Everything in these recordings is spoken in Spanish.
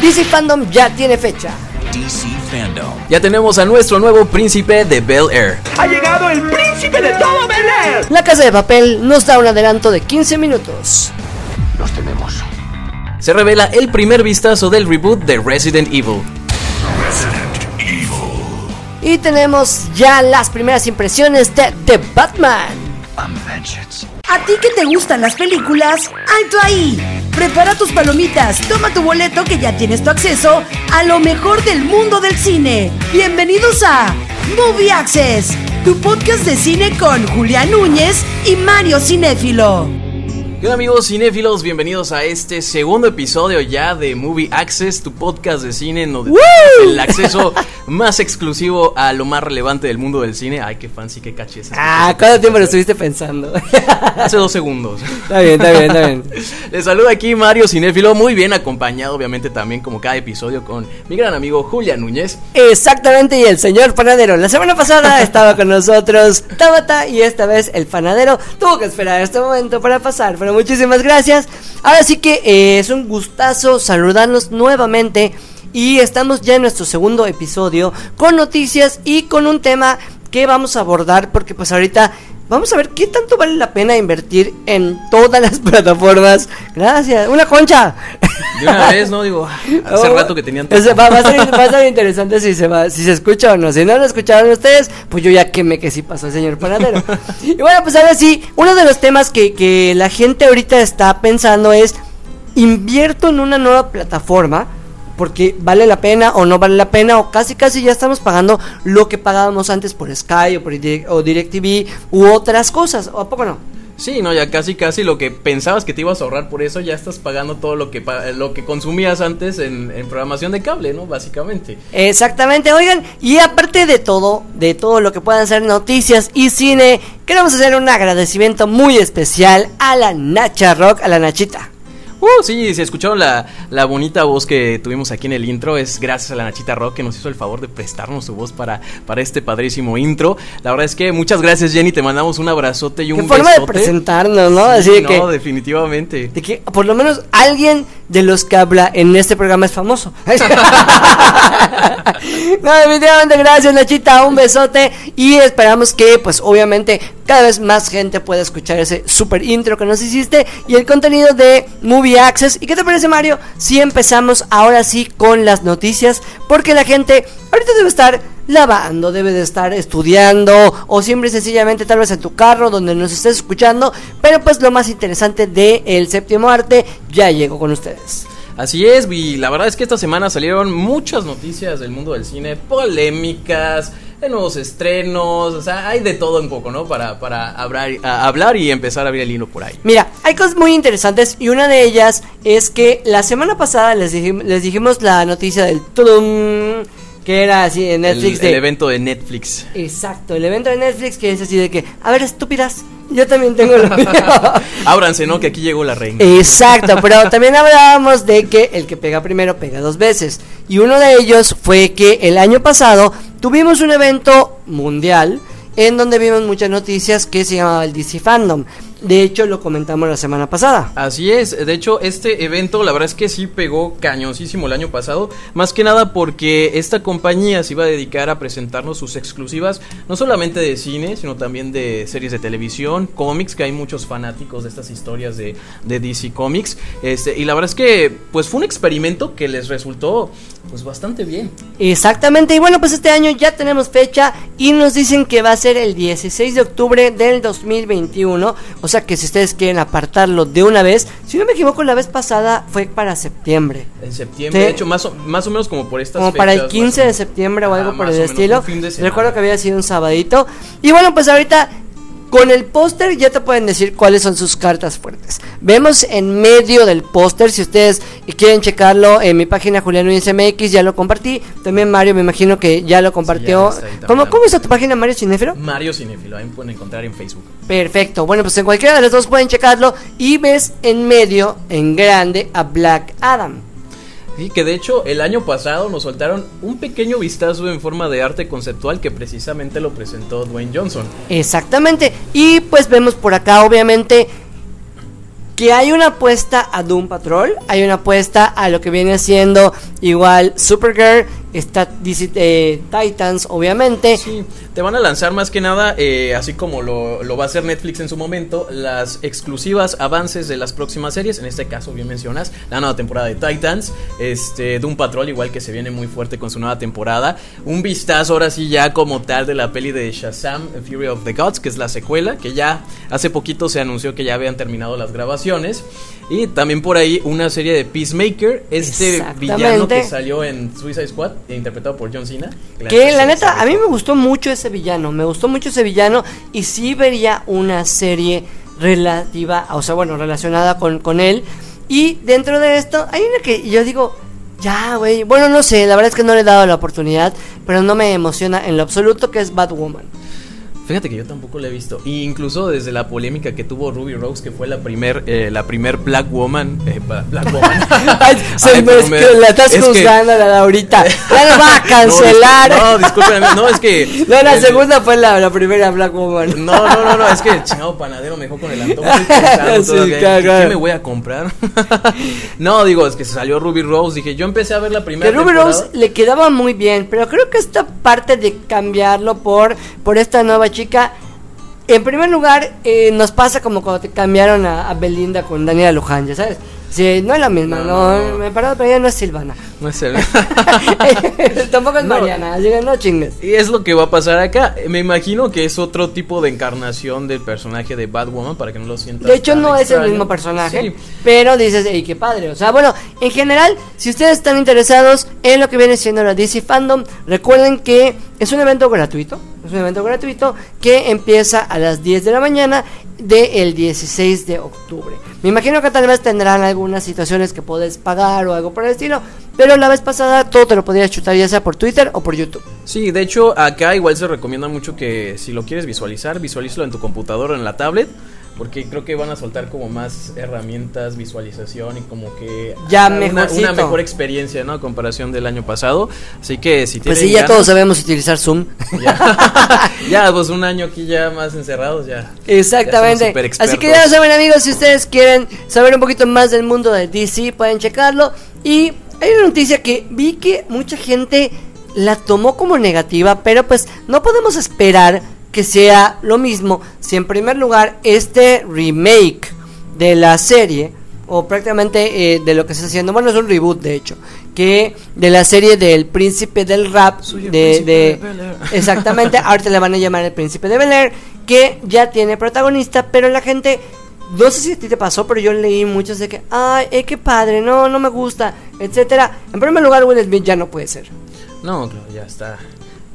DC Fandom ya tiene fecha. DC Fandom. Ya tenemos a nuestro nuevo príncipe de Bel Air. ¡Ha llegado el príncipe de todo Bel Air! La Casa de Papel nos da un adelanto de 15 minutos. Nos tememos. Se revela el primer vistazo del reboot de Resident Evil. Resident Evil. Y tenemos ya las primeras impresiones de The Batman. I'm vengeance. ¿A ti que te gustan las películas? ¡Alto ahí! Prepara tus palomitas, toma tu boleto que ya tienes tu acceso a lo mejor del mundo del cine. Bienvenidos a Movie Access, tu podcast de cine con Julián Núñez y Mario Cinéfilo. ¿Qué onda amigos cinéfilos? Bienvenidos a este segundo episodio ya de Movie Access, tu podcast de cine, en donde el acceso más exclusivo a lo más relevante del mundo del cine. Ay, qué fancy, qué caché Ah, ¿cuánto tiempo lo estuviste pensando? Hace dos segundos. Está bien, está bien, está bien. Les saluda aquí Mario Cinéfilo, muy bien acompañado, obviamente, también como cada episodio con mi gran amigo Julia Núñez. Exactamente, y el señor panadero. La semana pasada estaba con nosotros Tabata y esta vez el panadero tuvo que esperar este momento para pasar, pero muchísimas gracias. Ahora sí que eh, es un gustazo saludarnos nuevamente y estamos ya en nuestro segundo episodio con noticias y con un tema que vamos a abordar porque pues ahorita Vamos a ver qué tanto vale la pena invertir en todas las plataformas. Gracias. Una concha. De una vez, ¿no? Digo, hace oh, rato que tenían va, a ser, va, a ser, interesante si se va, si se escucha o no. Si no lo escucharon ustedes, pues yo ya quemé que sí pasó el señor panadero. y bueno, pues ahora sí, uno de los temas que, que la gente ahorita está pensando es, invierto en una nueva plataforma porque vale la pena o no vale la pena o casi casi ya estamos pagando lo que pagábamos antes por Sky o por o DirecTV u otras cosas, ¿o a poco no? Sí, no, ya casi casi lo que pensabas que te ibas a ahorrar por eso ya estás pagando todo lo que lo que consumías antes en, en, programación de cable, ¿no? Básicamente. Exactamente, oigan, y aparte de todo, de todo lo que puedan ser noticias y cine, queremos hacer un agradecimiento muy especial a la Nacha Rock, a la Nachita. Uh, sí, si escucharon la, la, bonita voz que tuvimos aquí en el intro, es gracias a la Nachita Rock que nos hizo el favor de prestarnos su voz para, para este padrísimo intro. La verdad es que muchas gracias, Jenny. Te mandamos un abrazote y un Qué forma de presentarnos, ¿no? Así no, que, definitivamente. De que por lo menos alguien de los que habla en este programa es famoso. no, definitivamente gracias, Nachita. Un besote. Y esperamos que, pues, obviamente, cada vez más gente pueda escuchar ese super intro que nos hiciste y el contenido de Movie Access. ¿Y qué te parece, Mario? Si empezamos ahora sí con las noticias, porque la gente ahorita debe estar lavando, debe de estar estudiando o siempre sencillamente tal vez en tu carro donde nos estés escuchando, pero pues lo más interesante de el séptimo arte ya llegó con ustedes. Así es, y la verdad es que esta semana salieron muchas noticias del mundo del cine, polémicas, de nuevos estrenos, o sea, hay de todo un poco, ¿no? Para, para hablar, hablar y empezar a abrir el hilo por ahí. Mira, hay cosas muy interesantes y una de ellas es que la semana pasada les, les dijimos la noticia del tudum, que era así en Netflix. El, el evento de Netflix. Exacto, el evento de Netflix que es así de que, a ver, estúpidas, yo también tengo lo mío. Ábranse, ¿no? Que aquí llegó la reina. Exacto, pero también hablábamos de que el que pega primero pega dos veces. Y uno de ellos fue que el año pasado tuvimos un evento mundial en donde vimos muchas noticias que se llamaba el DC Fandom. De hecho, lo comentamos la semana pasada. Así es, de hecho, este evento la verdad es que sí pegó cañoncísimo el año pasado, más que nada porque esta compañía se iba a dedicar a presentarnos sus exclusivas, no solamente de cine, sino también de series de televisión, cómics, que hay muchos fanáticos de estas historias de, de DC Comics, este, y la verdad es que pues fue un experimento que les resultó pues bastante bien. Exactamente, y bueno, pues este año ya tenemos fecha y nos dicen que va a ser el 16 de octubre del 2021, o sea que si ustedes quieren apartarlo de una vez, si no me equivoco, la vez pasada fue para septiembre. En septiembre, de hecho, más o, más o menos como por estas Como para el 15 de septiembre o algo por el estilo. Recuerdo que había sido un sabadito. Y bueno, pues ahorita con el póster ya te pueden decir cuáles son sus cartas fuertes. Vemos en medio del póster, si ustedes quieren checarlo en mi página Juliano MX, ya lo compartí. También Mario me imagino que ya lo compartió. ¿Cómo, ¿Cómo está tu página Mario Cinéfilo? Mario Cinéfilo, ahí pueden encontrar en Facebook. Perfecto, bueno pues en cualquiera de los dos pueden checarlo y ves en medio, en grande, a Black Adam. Sí, que de hecho el año pasado nos soltaron un pequeño vistazo en forma de arte conceptual que precisamente lo presentó Dwayne Johnson. Exactamente. Y pues vemos por acá obviamente que hay una apuesta a Doom Patrol, hay una apuesta a lo que viene siendo igual Supergirl, está eh, Titans, obviamente. Sí, te van a lanzar más que nada, eh, así como lo, lo va a hacer Netflix en su momento, las exclusivas avances de las próximas series. En este caso, bien mencionas, la nueva temporada de Titans, este, Doom Patrol, igual que se viene muy fuerte con su nueva temporada. Un vistazo ahora sí ya como tal de la peli de Shazam, Fury of the Gods, que es la secuela, que ya hace poquito se anunció que ya habían terminado las grabaciones. Y también por ahí una serie de Peacemaker, este villano que salió en Suicide Squad, interpretado por John Cena. Que la neta, a mí me gustó mucho ese villano, me gustó mucho ese villano y sí vería una serie relativa, o sea, bueno, relacionada con, con él. Y dentro de esto, hay una que yo digo, ya, güey, bueno, no sé, la verdad es que no le he dado la oportunidad, pero no me emociona en lo absoluto que es Batwoman. Fíjate que yo tampoco la he visto. Y incluso desde la polémica que tuvo Ruby Rose, que fue la primer, eh, la primer Black Woman. eh, Black Woman. Ay, se Ay, es me- que la estás es que- juzgando a la Laurita. Ya lo va a cancelar. No, discúlpeme, no, es que. No, la el- segunda fue la, la primera Black Woman. No, no, no, no, es que el chingado panadero me dejó con el antojo. Sí, claro, ¿qué, claro. qué me voy a comprar? no, digo, es que salió Ruby Rose. Dije, yo empecé a ver la primera Que Ruby temporada. Rose le quedaba muy bien, pero creo que esta parte de cambiarlo por, por esta nueva chica, en primer lugar, eh, nos pasa como cuando te cambiaron a, a Belinda con Daniela Luján, ya sabes. Sí, no es la misma, No, no, no. me parado, pero ella no es Silvana. No es el- Tampoco es No. Mariana, así que no chingues. Y es lo que va a pasar acá. Me imagino que es otro tipo de encarnación del personaje de Batwoman para que no lo sientas. De hecho, tan no es el mismo personaje, Sí. pero dices, ey, qué padre. O sea, bueno, en general, si ustedes están interesados en lo que viene siendo la DC Fandom, recuerden que es un evento gratuito. Es un evento gratuito que empieza a las 10 de la mañana del 16 de octubre. Me imagino que tal vez tendrán algunas situaciones que puedes pagar o algo por el estilo, pero la vez pasada todo te lo podías chutar ya sea por Twitter o por YouTube. Sí, de hecho, acá igual se recomienda mucho que si lo quieres visualizar, visualízalo en tu computadora o en la tablet. Porque creo que van a soltar como más herramientas, visualización y como que Ya una, una mejor experiencia, ¿no? A comparación del año pasado. Así que si Pues tienen sí, ya ganas- todos sabemos utilizar Zoom. Ya, ya, pues un año aquí ya más encerrados, ya. Exactamente. Ya. Así que ya lo saben amigos, si ustedes quieren saber un poquito más del mundo de DC, pueden checarlo. Y hay una noticia que vi que mucha gente la tomó como negativa, pero pues no podemos esperar que sea lo mismo si en primer lugar este remake de la serie o prácticamente eh, de lo que se está haciendo, bueno es un reboot de hecho, que de la serie del príncipe del rap Soy el de, príncipe de- de Bel-Air. exactamente, ahorita le van a llamar el príncipe de Bel Air, que ya tiene protagonista, pero la gente no sé si a ti te pasó, pero yo leí muchos de que, ay, eh, qué padre, no, no me gusta, etcétera. En primer lugar, Will Smith ya no puede ser. No, claro, ya está.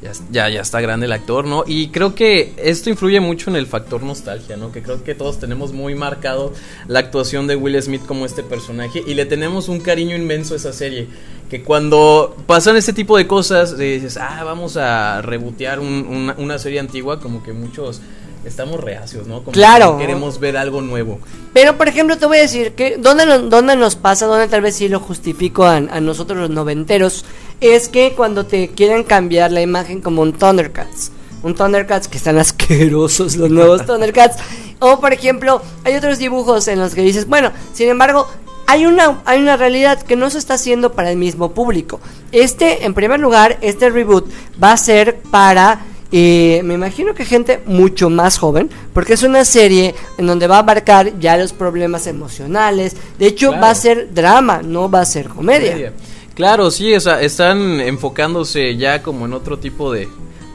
Ya, ya, ya está grande el actor, ¿no? Y creo que esto influye mucho en el factor nostalgia, ¿no? Que creo que todos tenemos muy marcado la actuación de Will Smith como este personaje y le tenemos un cariño inmenso a esa serie. Que cuando pasan este tipo de cosas, eh, dices, ah, vamos a rebotear un- una, una serie antigua, como que muchos estamos reacios, ¿no? Como Claro. que queremos ver algo nuevo. Pero, por ejemplo, te voy a decir que ¿dónde, nos- dónde nos pasa, dónde tal vez sí lo justifico a, a nosotros los noventeros, es que cuando te quieren cambiar la imagen como un Thundercats. Un Thundercats que están asquerosos los nuevos Thundercats. O, por ejemplo, hay otros dibujos en los que dices, bueno, sin embargo, hay una, hay una realidad que no se está haciendo para el mismo público. Este, en primer lugar, este reboot va a ser para eh, me imagino que gente mucho más joven, porque es una serie en donde va a abarcar ya los problemas emocionales. De hecho, Claro. va a ser drama, no va a ser comedia. Claro, sí, o sea, están enfocándose ya como en otro tipo de,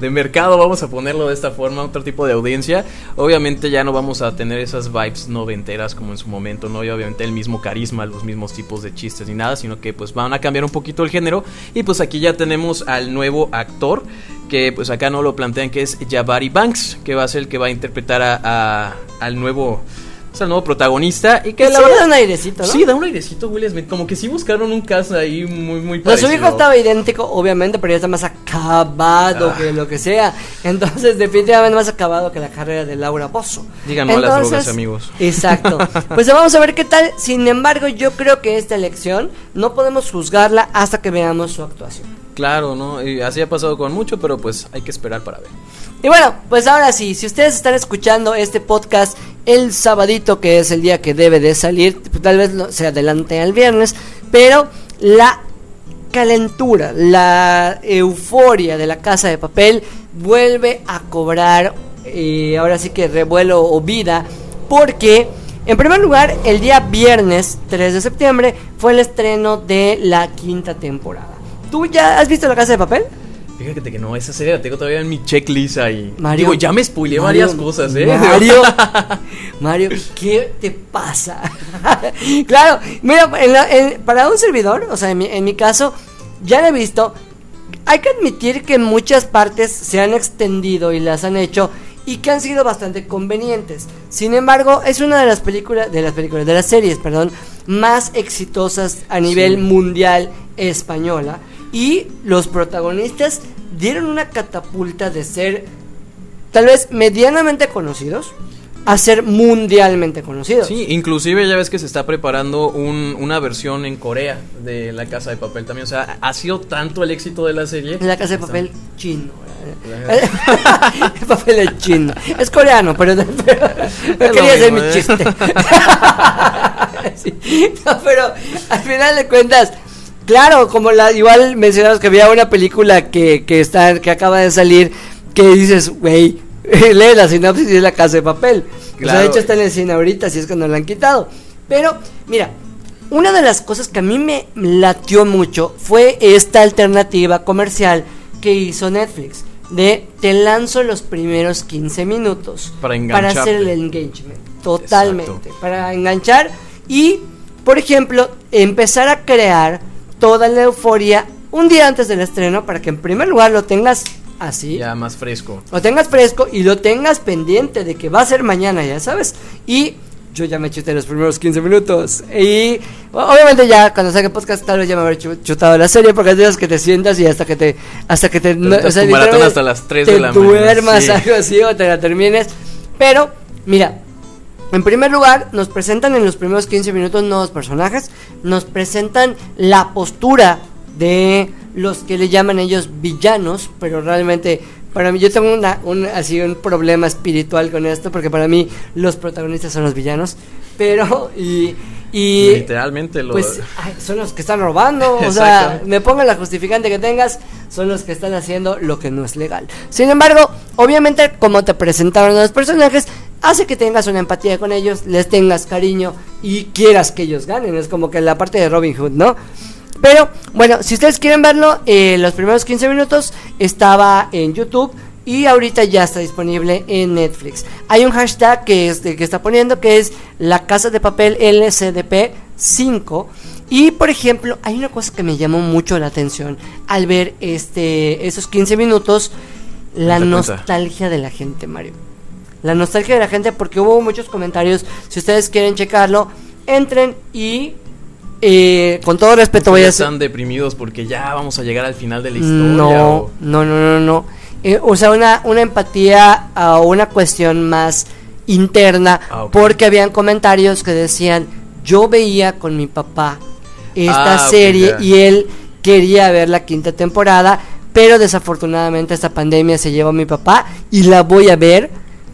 de mercado, vamos a ponerlo de esta forma, otro tipo de audiencia. Obviamente ya no vamos a tener esas vibes noventeras como en su momento, no y obviamente el mismo carisma, los mismos tipos de chistes ni nada, sino que pues van a cambiar un poquito el género y pues aquí ya tenemos al nuevo actor que pues acá no lo plantean que es Jabari Banks, que va a ser el que va a interpretar a, a- al nuevo pues, al nuevo protagonista y que la verdad da un airecito, ¿no? Sí, da un airecito Will Smith. Como que sí buscaron un caso ahí muy, muy parecido. su hijo estaba idéntico, obviamente, pero ya está más acabado Ah. que lo que sea. Entonces, definitivamente más acabado que la carrera de Laura Pozo. Digan no a las drogas, amigos. Exacto. Pues vamos a ver qué tal. Sin embargo, yo creo que esta elección no podemos juzgarla hasta que veamos su actuación. Claro, ¿no? Y así ha pasado con mucho, pero pues hay que esperar para ver. Y bueno, pues ahora sí, si ustedes están escuchando este podcast el sabadito, que es el día que debe de salir, tal vez no- se adelante al viernes, pero la calentura, la euforia de la casa de papel vuelve a cobrar eh, ahora sí que revuelo o vida porque en primer lugar el día viernes 3 de septiembre fue el estreno de la quinta temporada. ¿Tú ya has visto la casa de papel? Fíjate que no, esa serie la tengo todavía en mi checklist ahí. Mario, Digo, ya me spoileé Mario, varias cosas, ¿eh? Mario, Mario, ¿qué te pasa? claro, mira, en la- en- para un servidor, o sea, en mi, en mi caso, ya lo he visto. Hay que admitir que muchas partes se han extendido y las han hecho y que han sido bastante convenientes. Sin embargo, es una de las películas, de las películas, de las series, perdón, más exitosas a nivel Sí. mundial española. Y los protagonistas dieron una catapulta de ser tal vez medianamente conocidos a ser mundialmente conocidos. Sí, inclusive ya ves que se está preparando un- una versión en Corea de La Casa de Papel también. O sea, ha sido tanto el éxito de la serie. La casa de papel chino. El papel es chino. Es coreano, pero, lo quería hacer mi ¿eh? chiste. Sí, no, pero al final de cuentas, claro, como la igual mencionamos que había una película que, que está que acaba de salir que dices, güey, lee la sinopsis y es la casa de papel. O sea, de Claro. hecho está en el cine ahorita, si es que no la han quitado. Pero, mira, una de las cosas que a mí me latió mucho fue esta alternativa comercial que hizo Netflix. De te lanzo los primeros 15 minutos Para hacer engancharte. el engagement. Totalmente. Exacto. Para enganchar y, por ejemplo, empezar a crear toda la euforia un día antes del estreno para que en primer lugar lo tengas así Ya más fresco. lo tengas fresco y lo tengas pendiente de que va a ser mañana, ya sabes. Y yo ya me chuté los primeros 15 minutos. Y o- obviamente ya cuando saque podcast tal vez ya me habré chu- chutado la serie porque días que te sientas y hasta que te hasta que te, aventas tu maratón hasta las 3 te de la mañana, duermas sí. algo así o te la termines. Pero mira, en primer lugar, nos presentan en los primeros 15 minutos nuevos personajes, nos presentan la postura de los que le llaman ellos villanos, pero realmente para mí yo tengo una, un, así un problema espiritual con esto, porque para mí los protagonistas son los villanos, pero y, y Literalmente lo. pues son los que están robando, o sea, me pongan la justificante que tengas, son los que están haciendo lo que no es legal. Sin embargo, obviamente como te presentaron a los personajes, hace que tengas una empatía con ellos, les tengas cariño y quieras que ellos ganen, es como que la parte de Robin Hood, ¿no? Pero bueno, si ustedes quieren verlo, eh, los primeros 15 minutos estaba en YouTube y ahorita ya está disponible en Netflix. Hay un hashtag que, es que está poniendo que es la casa de papel LCDP 5. Y por ejemplo, hay una cosa que me llamó mucho la atención al ver este esos 15 minutos, la cuenta. nostalgia de la gente, Mario. La nostalgia de la gente porque hubo muchos comentarios. Si ustedes quieren checarlo, entren y eh, con todo respeto voy a hacer... están deprimidos porque ya vamos a llegar al final de la historia. No, o- no, no, no, no. Eh, o sea, una, una empatía o una cuestión más interna, Ah, porque habían comentarios que decían, yo veía con mi papá esta Ah, serie y él quería ver la quinta temporada, pero desafortunadamente esta pandemia se llevó a mi papá y la voy a ver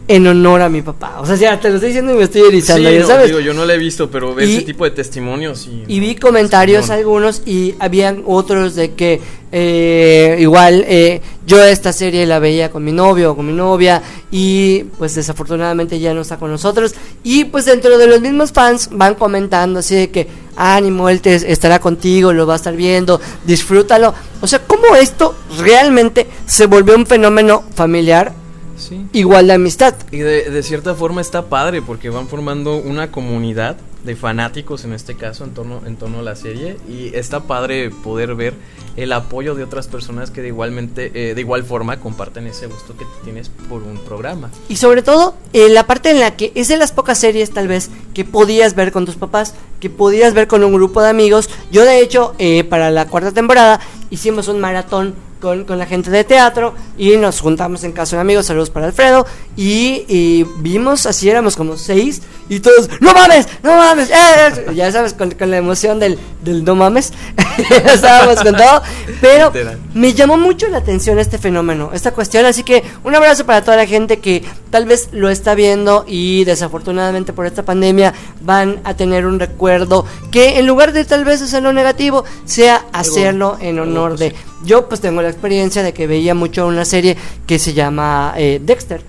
en honor a mi papá. O sea, ya te lo estoy diciendo y me estoy erizando, Sí, ya no, sabes. digo, yo no la he visto, pero ver Y- ese tipo de testimonios y. Y vi comentarios algunos y habían otros de que eh, igual eh, yo esta serie la veía con mi novio o con mi novia y pues desafortunadamente ya no está con nosotros y pues dentro de los mismos fans van comentando así de que ánimo, él te estará contigo, lo va a estar viendo, disfrútalo. O sea, cómo esto realmente se volvió un fenómeno familiar Sí. igual de amistad. Y de, de cierta forma está padre porque van formando una comunidad de fanáticos en este caso en torno, en torno a la serie y está padre poder ver el apoyo de otras personas que de igualmente eh, de igual forma comparten ese gusto que tienes por un programa. Y sobre todo, eh, la parte en la que es de las pocas series tal vez que podías ver con tus papás, que podías ver con un grupo de amigos. Yo de hecho, eh, para la cuarta temporada hicimos un maratón con, con la gente de teatro y nos juntamos en casa de un amigo, saludos para Alfredo, y, y vimos, así éramos como seis, y todos, no mames, no mames, eh, eh", ya sabes, con, con la emoción del, del no mames, estábamos con todo, pero me llamó mucho la atención este fenómeno, esta cuestión, así que un abrazo para toda la gente que tal vez lo está viendo y desafortunadamente por esta pandemia van a tener un recuerdo que en lugar de tal vez hacerlo negativo, sea hacerlo en honor de... Yo pues tengo la experiencia de que veía mucho una serie que se llama eh, Dexter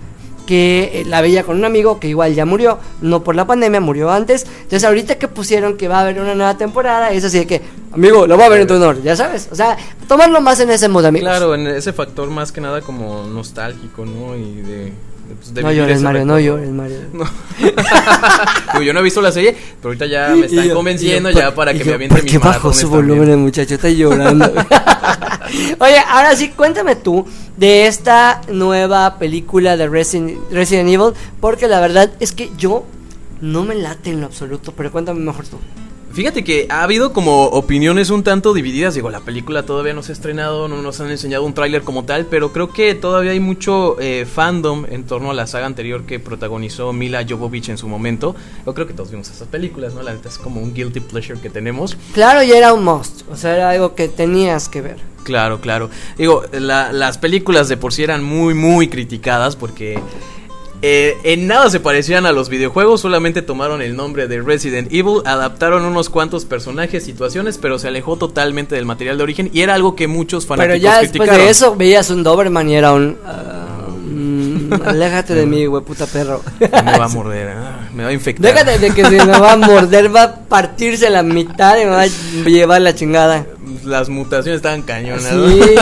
que eh, la veía con un amigo que igual ya murió, no por la pandemia, murió antes. Entonces, ahorita que pusieron que va a haber una nueva temporada, es así de que, amigo, lo va a ver en tu honor, ya sabes. O sea, tomarlo más en ese modo, amigos. Claro, en ese factor más que nada como nostálgico, ¿no? Y de... pues, de no llores, Mario, no llores, Mario. No. Digo, yo no he visto la serie, pero ahorita ya me están yo- convenciendo yo, ya ¿por- para que yo, me aviente ¿por mis qué bajó maratones su volumen el muchacho? Está llorando. Oye, ahora sí, cuéntame tú de esta nueva película de Resident, Resident Evil, porque la verdad es que yo no me late en lo absoluto, pero cuéntame mejor tú. Fíjate que ha habido como opiniones un tanto divididas. Digo, la película todavía no se ha estrenado, no nos han enseñado un tráiler como tal, pero creo que todavía hay mucho eh, fandom en torno a la saga anterior que protagonizó Mila Jovovich en su momento. Yo creo que todos vimos esas películas, ¿no? La neta es como un guilty pleasure que tenemos. Claro, ya era un must, o sea, era algo que tenías que ver. Claro, claro. Digo, la- las películas de por sí eran muy, muy criticadas porque eh, en nada se parecían a los videojuegos, solamente tomaron el nombre de Resident Evil, adaptaron unos cuantos personajes, situaciones, pero se alejó totalmente del material de origen y era algo que muchos fanáticos Pero ya después criticaron. de eso veías un Doberman y era un... ah, mm, aléjate de mí, güey, puta perro. Me va a morder, ah, me va a infectar. Déjate de que se me va a morder, va a partirse la mitad y me va a llevar la chingada. Las mutaciones estaban cañonas. Sí.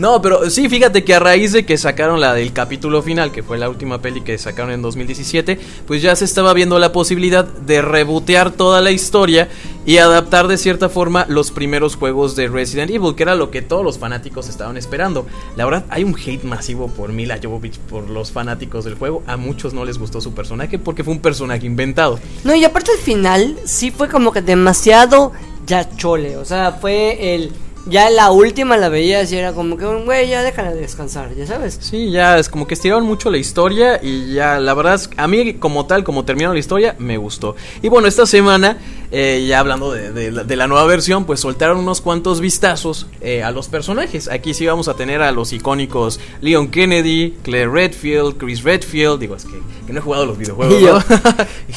¿No? Pero sí, fíjate que a raíz de que sacaron la del capítulo final, que fue la última peli que sacaron en 2017, pues ya se estaba viendo la posibilidad de rebotear toda la historia y adaptar de cierta forma los primeros juegos de Resident Evil, que era lo que todos los fanáticos estaban esperando. La verdad, hay un hate masivo por Mila Jovovich, por los fanáticos del juego. A muchos no les gustó su personaje porque fue un personaje inventado. No, y aparte al final sí fue como que demasiado ya chole. O sea, fue el. Ya la última la veías y era como que, güey, ya déjala descansar, ya sabes. Sí, ya es como que estiraron mucho la historia y ya la verdad a mí como tal, como terminó la historia, me gustó. Y bueno, esta semana, eh, ya hablando de, de la- de la nueva versión, pues soltaron unos cuantos vistazos eh, a los personajes. Aquí sí vamos a tener a los icónicos Leon Kennedy, Claire Redfield, Chris Redfield. Digo, es que, que no he jugado los videojuegos. Y yo, ¿no?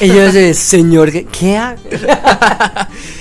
y yo ese señor, ¿qué?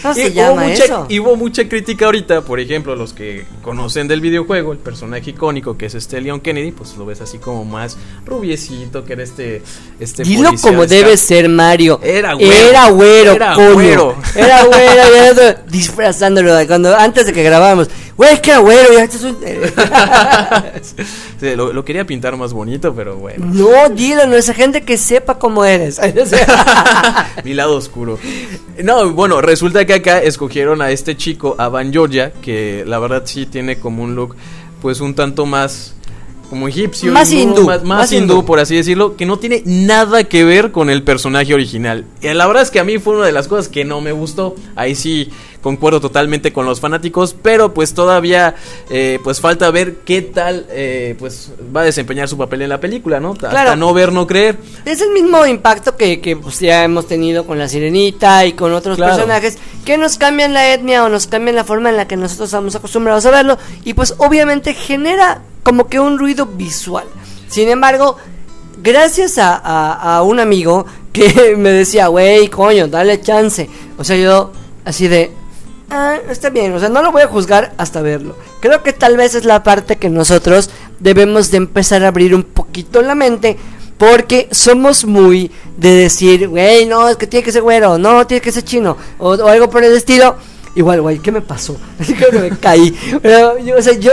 ¿Cómo Y hubo mucha, eso? y hubo mucha crítica ahorita, por ejemplo, los que conocen del videojuego, el personaje icónico que es este Leon Kennedy, pues lo ves así como más rubiecito, que era este... este Dilo como de debe ser, Mario. Era güero. Era güero, Era coño. Güero. Era güero, ya ando disfrazándolo. de Cuando, antes de que grabáramos, güey, es que era güero. Ya, este es un- Sí, lo, lo quería pintar más bonito, pero bueno. no, dilo, no esa gente que sepa cómo eres. Mi lado oscuro. No, bueno, resulta que acá escogieron a este chico, a Van Georgia, que la verdad sí tiene como un look, pues un tanto más como egipcio, Más hindú, más, más más hindú, hindú. por así decirlo, que no tiene nada que ver con el personaje original. Y la verdad es que a mí fue una de las cosas que no me gustó. Ahí sí concuerdo totalmente con los fanáticos, pero pues todavía eh, pues falta ver qué tal eh, pues va a desempeñar su papel en la película, ¿no? Hasta Claro. no ver, no creer. Es el mismo impacto que, que, pues, ya hemos tenido con la sirenita y con otros Claro. personajes que nos cambian la etnia o nos cambian la forma en la que nosotros estamos acostumbrados a verlo y pues obviamente genera como que un ruido visual. Sin embargo, gracias a, a- a un amigo que me decía, güey, coño, dale chance. O sea, yo así de, ah, está bien, o sea, no lo voy a juzgar hasta verlo. Creo que tal vez es la parte que nosotros debemos de empezar a abrir un poquito la mente. Porque somos muy de decir, güey, no, es que tiene que ser güero, no, tiene que ser chino, o, algo por el estilo. Igual, güey, ¿qué me pasó? Así que me caí. Pero, yo, o sea, yo,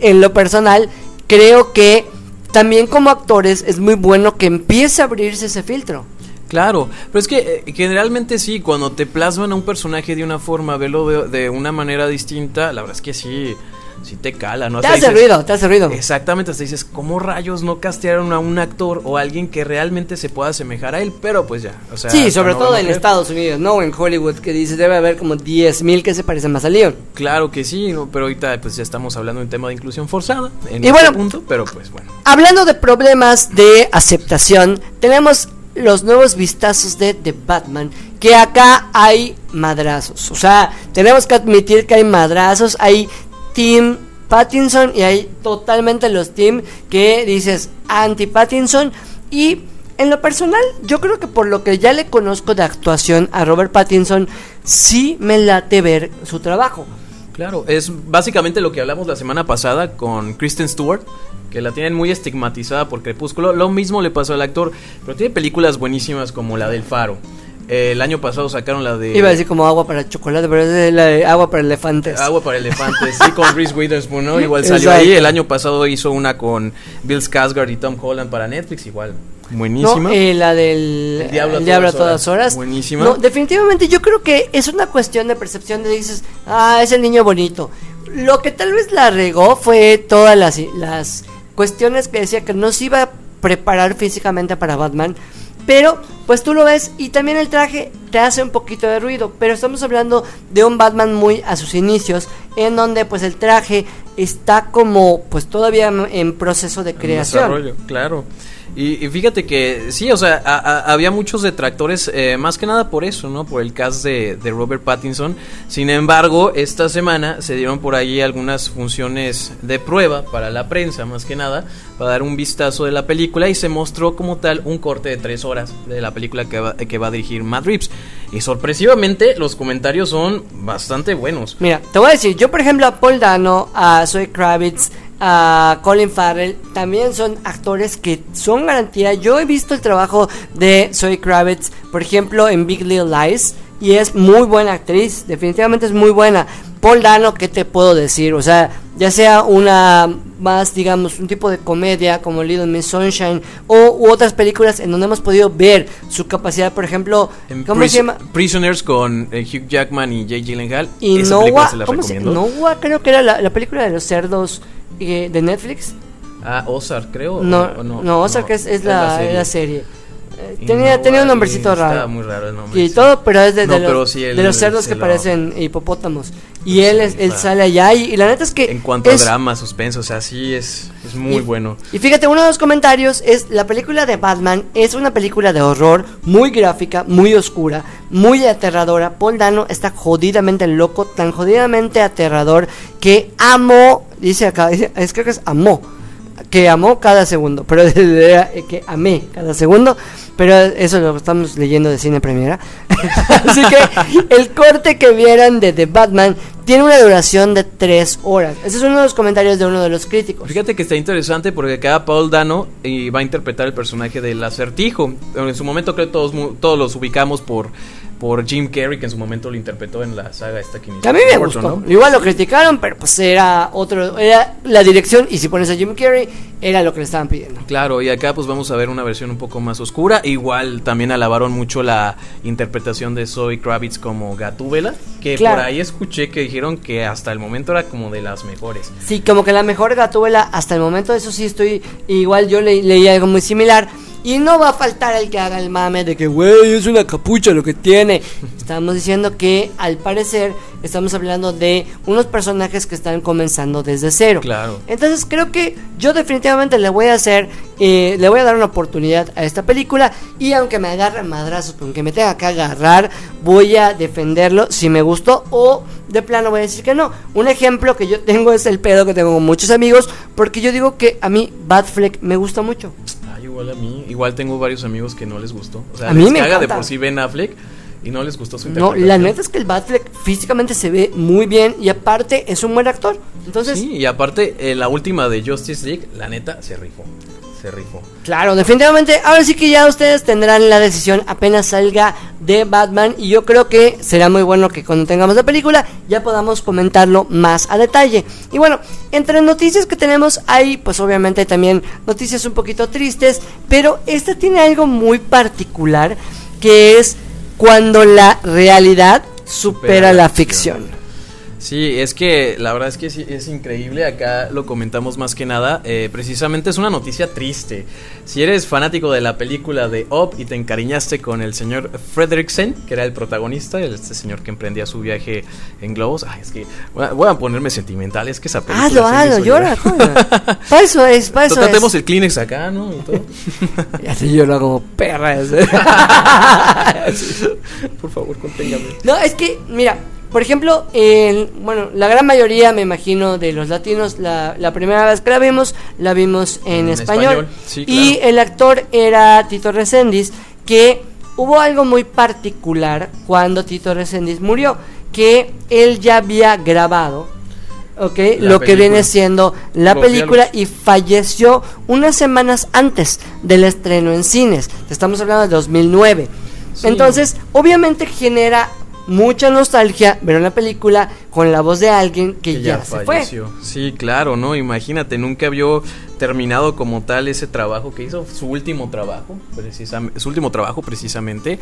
en lo personal, creo que también como actores es muy bueno que empiece a abrirse ese filtro. Claro, pero es que eh, generalmente sí, cuando te plasman a un personaje de una forma, verlo de, de una manera distinta, la verdad es que sí, sí te cala, ¿no? Te hace ruido, te hace ruido. Exactamente, hasta dices, ¿cómo rayos no castearon a un actor o alguien que realmente se pueda asemejar a él? Pero pues ya, o sea... Sí, sobre no todo en. Estados Unidos, ¿no? En Hollywood, que dices debe haber como 10.000 que se parecen más a Leon. Claro que sí, ¿no? pero ahorita pues ya estamos hablando de un tema de inclusión forzada en Y este bueno- punto, pero pues bueno. Hablando de problemas de aceptación, tenemos los nuevos vistazos de The Batman, que acá hay madrazos. O sea, tenemos que admitir que hay madrazos, hay Team Pattinson y hay totalmente los Team que dices anti-Pattinson. Y en lo personal, yo creo que por lo que ya le conozco de actuación a Robert Pattinson, sí me late ver su trabajo. Claro, es básicamente lo que hablamos la semana pasada con Kristen Stewart, que la tienen muy estigmatizada por Crepúsculo. Lo mismo le pasó al actor, pero tiene películas buenísimas como la del Faro. Eh, el año pasado sacaron la de Iba a decir como agua para chocolate, pero es de la de agua para elefantes. Agua para elefantes, sí, con Reese Witherspoon, ¿no? Igual salió Exacto. ahí. El año pasado hizo una con Bill Skarsgård y Tom Holland para Netflix, igual. Buenísima. No, eh, la del El Diablo a El Diablo a todas todas horas. Buenísima. No, definitivamente yo creo que es una cuestión de percepción de dices, ah, es el niño bonito. Lo que tal vez la regó fue todas las, las cuestiones que decía que no se iba a preparar físicamente para Batman. Pero, pues tú lo ves y también el traje te hace un poquito de ruido. Pero estamos hablando de un Batman muy a sus inicios, en donde pues el traje está como pues todavía en proceso de En creación. desarrollo, claro. Y, y fíjate que sí, o sea, a- había muchos detractores, eh, más que nada por eso, ¿no? Por el cast de, de Robert Pattinson. Sin embargo, esta semana se dieron por ahí algunas funciones de prueba para la prensa, más que nada, para dar un vistazo de la película y se mostró como tal un corte de tres horas de la película que va, que va a dirigir Matt Reeves. Y sorpresivamente los comentarios son bastante buenos. Mira, te voy a decir, yo por ejemplo a Paul Dano, a Zoe Kravitz, Colin Farrell, también son actores que son garantía. Yo he visto el trabajo de Zoe Kravitz, por ejemplo, en Big Little Lies, y es muy buena actriz, definitivamente es muy buena. Paul Dano, ¿qué te puedo decir? O sea, ya sea una más, digamos, un tipo de comedia como Little Miss Sunshine o u otras películas en donde hemos podido ver su capacidad, por ejemplo, En ¿cómo Pris- se llama? Prisoners con eh, Hugh Jackman y Jake Gyllenhaal. Y Esa Noah, se la ¿cómo se. Noah creo que era la, la película de los cerdos eh, de Netflix. Ah, Ozark, creo. No, o- o no, Ozark es, es la, es la serie. Tenía, tenía un nombrecito estaba raro. muy raro el nombre. Y sí. todo, pero es de, de No, los, sí, de los cerdos que lo- parecen hipopótamos. Y Sí, él, es, él sale allá y, y la neta es que... En cuanto es- a drama, suspenso, o sea, sí es, es muy y- bueno. Y fíjate, uno de los comentarios es la película de Batman es una película de horror muy gráfica, muy oscura, muy aterradora. Paul Dano está jodidamente loco, tan jodidamente aterrador que amo, dice acá, dice- es creo que es amó, que amó cada segundo, pero que amé cada segundo, pero eso lo estamos leyendo de cine premiera. Así que el corte que vieron de The Batman tiene una duración de 3 horas. Ese es uno de los comentarios de uno de los críticos. Fíjate que está interesante porque acá Paul Dano y va a interpretar el personaje del acertijo. En su momento creo que todos, todos los ubicamos por, por Jim Carrey, que en su momento lo interpretó en la saga esta que inició a mí me Burton, gustó. ¿no? Igual lo criticaron, pero pues era otro, era la dirección y si pones a Jim Carrey era lo que le estaban pidiendo. Claro, y acá pues vamos a ver una versión un poco más oscura. Igual también alabaron mucho la interpretación de Zoe Kravitz como Gatúbela, que Claro. por ahí escuché que dijeron que hasta el momento era como de las mejores. Sí, como que la mejor Gatúbela hasta el momento, eso sí estoy, igual yo le, leí algo muy similar. Y no va a faltar el que haga el mame de que, güey, es una capucha lo que tiene. Estamos diciendo que, al parecer, estamos hablando de unos personajes que están comenzando desde cero. Claro. Entonces creo que yo definitivamente le voy a hacer, eh, le voy a dar una oportunidad a esta película y aunque me agarre madrazos, aunque me tenga que agarrar, voy a defenderlo si me gustó o de plano voy a decir que no. Un ejemplo que yo tengo es el pedo que tengo con muchos amigos porque yo digo que a mí Batfleck me gusta mucho. Igual a mí. Igual tengo varios amigos que no les gustó. O sea, A mí les me caga de encanta. por sí Ben Affleck y no les gustó su No, la neta es que el Batfleck físicamente se ve muy bien y aparte es un buen actor. Entonces, Sí, y aparte, eh, la última de Justice League, la neta, se rifó. Se rifó. Claro, definitivamente. Ahora sí que ya ustedes tendrán la decisión apenas salga de Batman. Y yo creo que será muy bueno que cuando tengamos la película ya podamos comentarlo más a detalle. Y bueno, entre noticias que tenemos hay, pues obviamente también noticias un poquito tristes. Pero esta tiene algo muy particular que es cuando la realidad supera, Supera la ficción. Sí, es que la verdad es que es increíble. Acá lo comentamos más que nada. eh, precisamente es una noticia triste. Si eres fanático de la película de Up y te encariñaste con el señor Fredricksen, que era el protagonista, el- este señor que emprendía su viaje en globos. Ay, es que voy a, voy a ponerme sentimental. Es que esa película. Hazlo, me hazlo, llora, joder. Para eso es, para eso es. tenemos el Kleenex acá, ¿no? Y todo. Ya te lloro como perra. Por favor, conténgame. No, es que, mira, por ejemplo, el- bueno, la gran mayoría, me imagino, de los latinos, la, la primera vez que la vimos, la vimos en, En español. español, sí, Y el actor era Tito Reséndiz, que hubo algo muy particular cuando Tito Reséndiz murió, que él ya había grabado. Ok, La lo que viene siendo la Los película diálogos. y falleció unas semanas antes del estreno en cines. Estamos hablando de 2009. Sí. Entonces, obviamente genera mucha nostalgia ver una película con la voz de alguien que, que ya, ya, se falleció. Sí, claro, ¿no? Imagínate, nunca vio terminado como tal ese trabajo que hizo, su último trabajo, precisamente, su último trabajo precisamente.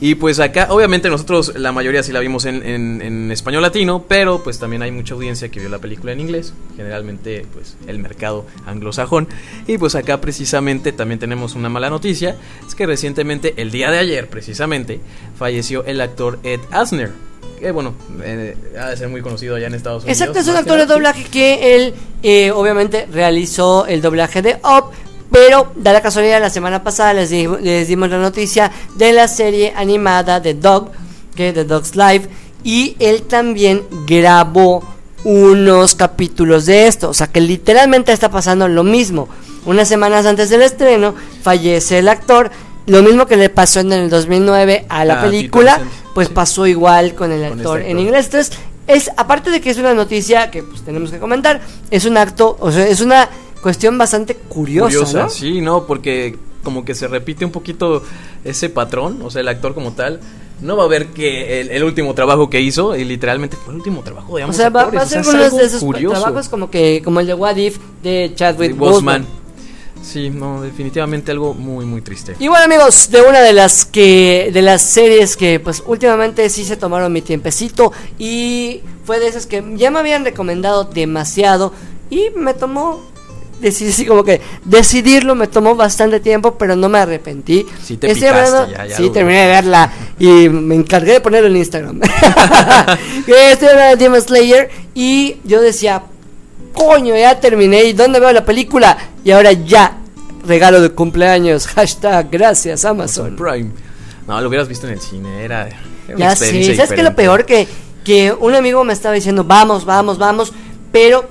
Y pues acá, obviamente nosotros la mayoría sí la vimos en, en- español latino, pero pues también hay mucha audiencia que vio la película en inglés, generalmente pues el mercado anglosajón. Y pues acá precisamente también tenemos una mala noticia, es que recientemente, el día de ayer precisamente, falleció el actor Ed Asner. Que bueno, eh, ha de ser muy conocido allá en Estados Unidos. Exacto, es un actor de doblaje que él eh, obviamente realizó el doblaje de Up, pero da la casualidad la semana pasada les, di- les dimos la noticia de la serie animada de Dog, que es The Dog's Life, y él también grabó unos capítulos de esto, o sea que literalmente está pasando lo mismo. Unas semanas antes del estreno fallece el actor, lo mismo que le pasó en el 2009 a la A Tito película, pues pasó igual con el Con actor este en inglés. Entonces, es, aparte de que es una noticia que pues, tenemos que comentar, es un acto, o sea, es una cuestión bastante curiosa, Curiosa, ¿no? sí, no, porque como que se repite un poquito ese patrón, o sea, el actor como tal no va a ver que el, el último trabajo que hizo y literalmente fue el último trabajo de O ambos sea, va, actores, va a o sea, ser uno de esos curioso. trabajos como que como el de What If de Chadwick Boseman. Sí, no, definitivamente algo muy muy triste. Y bueno amigos, de una de las que de las series que pues últimamente sí se tomaron mi tiempecito y fue de esas que ya me habían recomendado demasiado y me tomó decidir sí, como que decidirlo me tomó bastante tiempo, pero no me arrepentí. Sí te Estoy picaste, hablando- ya, ya sí, terminé de verla y me encargué de ponerlo en Instagram. Estoy hablando de Demon Slayer y yo decía, coño, ya terminé. ¿Y dónde veo la película? Y ahora ya, regalo de cumpleaños. Hashtag gracias Amazon. Prime. No, lo hubieras visto en el cine, era, era Ya experiencia ¿sabes qué es lo diferente. peor? Que, que un amigo me estaba diciendo, vamos, vamos, vamos, pero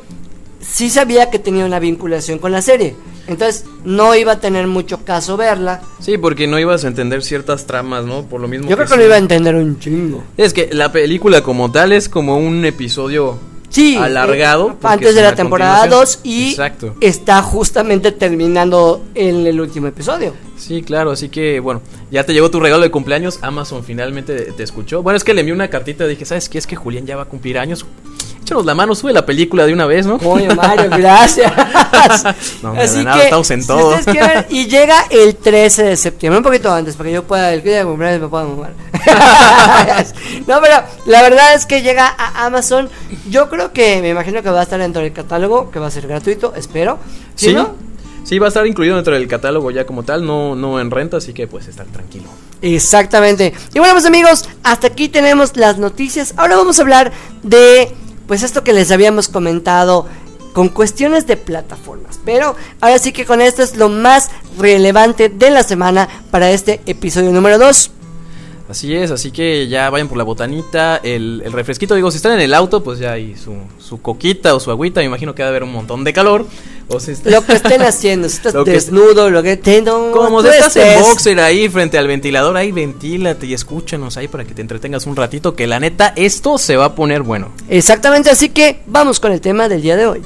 sí sabía que tenía una vinculación con la serie. Entonces no iba a tener mucho caso verla. Sí, porque no ibas a entender ciertas tramas, ¿no? Por lo mismo Yo creo que sí. lo iba a entender un chingo. Es que la película como tal es como un episodio Sí, alargado. eh, antes es de la temporada continuación. 2 y Exacto. está justamente terminando en el último episodio. Sí, claro, así que bueno, ya te llegó tu regalo de cumpleaños, Amazon finalmente te escuchó. Bueno, es que le envié una cartita, dije, ¿sabes qué? Es que Julián ya va a cumplir años. Échanos la mano, sube la película de una vez, ¿no? Coño, Mario, gracias. No, hombre, de nada, estamos en todo. quieren- y llega el 13 de septiembre, un poquito antes, para que yo pueda, el día de cumpleaños me pueda mamar. no, pero la verdad es que llega a Amazon. Yo creo que, me imagino que va a estar dentro del catálogo, que va a ser gratuito, espero. Si Sí, no, sí, va a estar incluido dentro del catálogo ya como tal, no, no en renta, así que pues estar tranquilo. Exactamente. Y bueno, pues amigos, hasta aquí tenemos las noticias. Ahora vamos a hablar de, pues esto que les habíamos comentado con cuestiones de plataformas. Pero ahora sí que con esto es lo más relevante de la semana para este episodio número 2. Así es, así que ya vayan por la botanita, el, el refresquito, digo, si están en el auto, pues ya hay su, su coquita o su agüita, me imagino que va a haber un montón de calor. O si está- Lo que estén haciendo, si estás Lo que desnudo, lo que te Como si estás en boxer ahí frente al ventilador, ahí ventílate y escúchanos ahí para que te entretengas un ratito, que la neta, esto se va a poner bueno. Exactamente, así que vamos con el tema del día de hoy.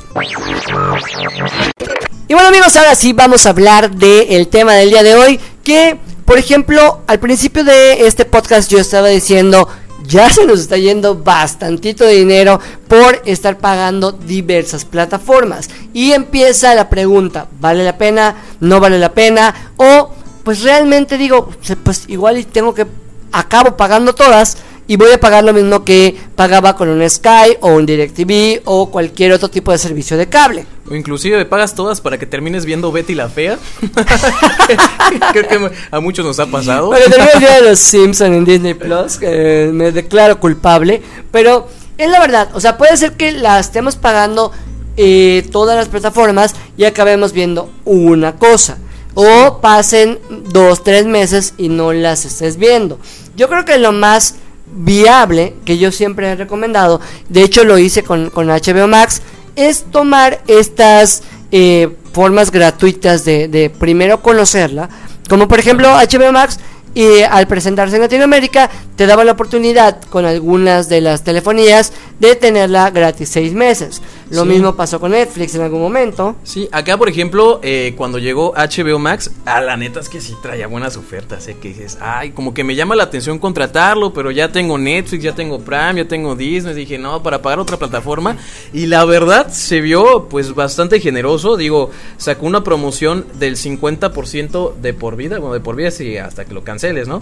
Y bueno amigos, ahora sí vamos a hablar del tema del día de hoy, que por ejemplo al principio de este podcast yo estaba diciendo, ya se nos está yendo bastantito de dinero por estar pagando diversas plataformas. Y empieza la pregunta, ¿vale la pena? ¿No vale la pena? O pues realmente digo, pues igual y tengo que acabo pagando todas y voy a pagar lo mismo que pagaba con un Sky o un DirecTV o cualquier otro tipo de servicio de cable. O inclusive pagas todas para que termines viendo Betty la Fea. Creo que a muchos nos ha pasado. Que termines viendo los Simpson en Disney Plus, que me declaro culpable, pero es la verdad, o sea, puede ser que la estemos pagando eh, todas las plataformas y acabemos viendo una cosa. O pasen dos, tres meses y no las estés viendo. Yo creo que lo más viable que yo siempre he recomendado, de hecho lo hice con, con HBO Max, es tomar estas eh, formas gratuitas de, de primero conocerla, como por ejemplo HBO Max y al presentarse en Latinoamérica te daba la oportunidad con algunas de las telefonías de tenerla gratis seis meses. Lo Sí. mismo pasó con Netflix en algún momento. Sí, acá por ejemplo, eh, cuando llegó HBO Max, a la neta es que sí traía buenas ofertas, ¿eh? que dices, ay, como que me llama la atención contratarlo, pero ya tengo Netflix, ya tengo Prime, ya tengo Disney, dije, no, para pagar otra plataforma, y la verdad se vio pues bastante generoso, digo, sacó una promoción del 50% de por vida, bueno, de por vida sí, hasta que lo canceles, ¿no?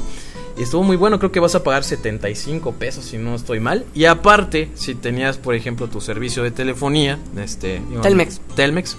Y estuvo muy bueno, creo que vas a pagar 75 pesos si no estoy mal. Y aparte, si tenías, por ejemplo, tu servicio de telefonía, este... Telmex. Telmex.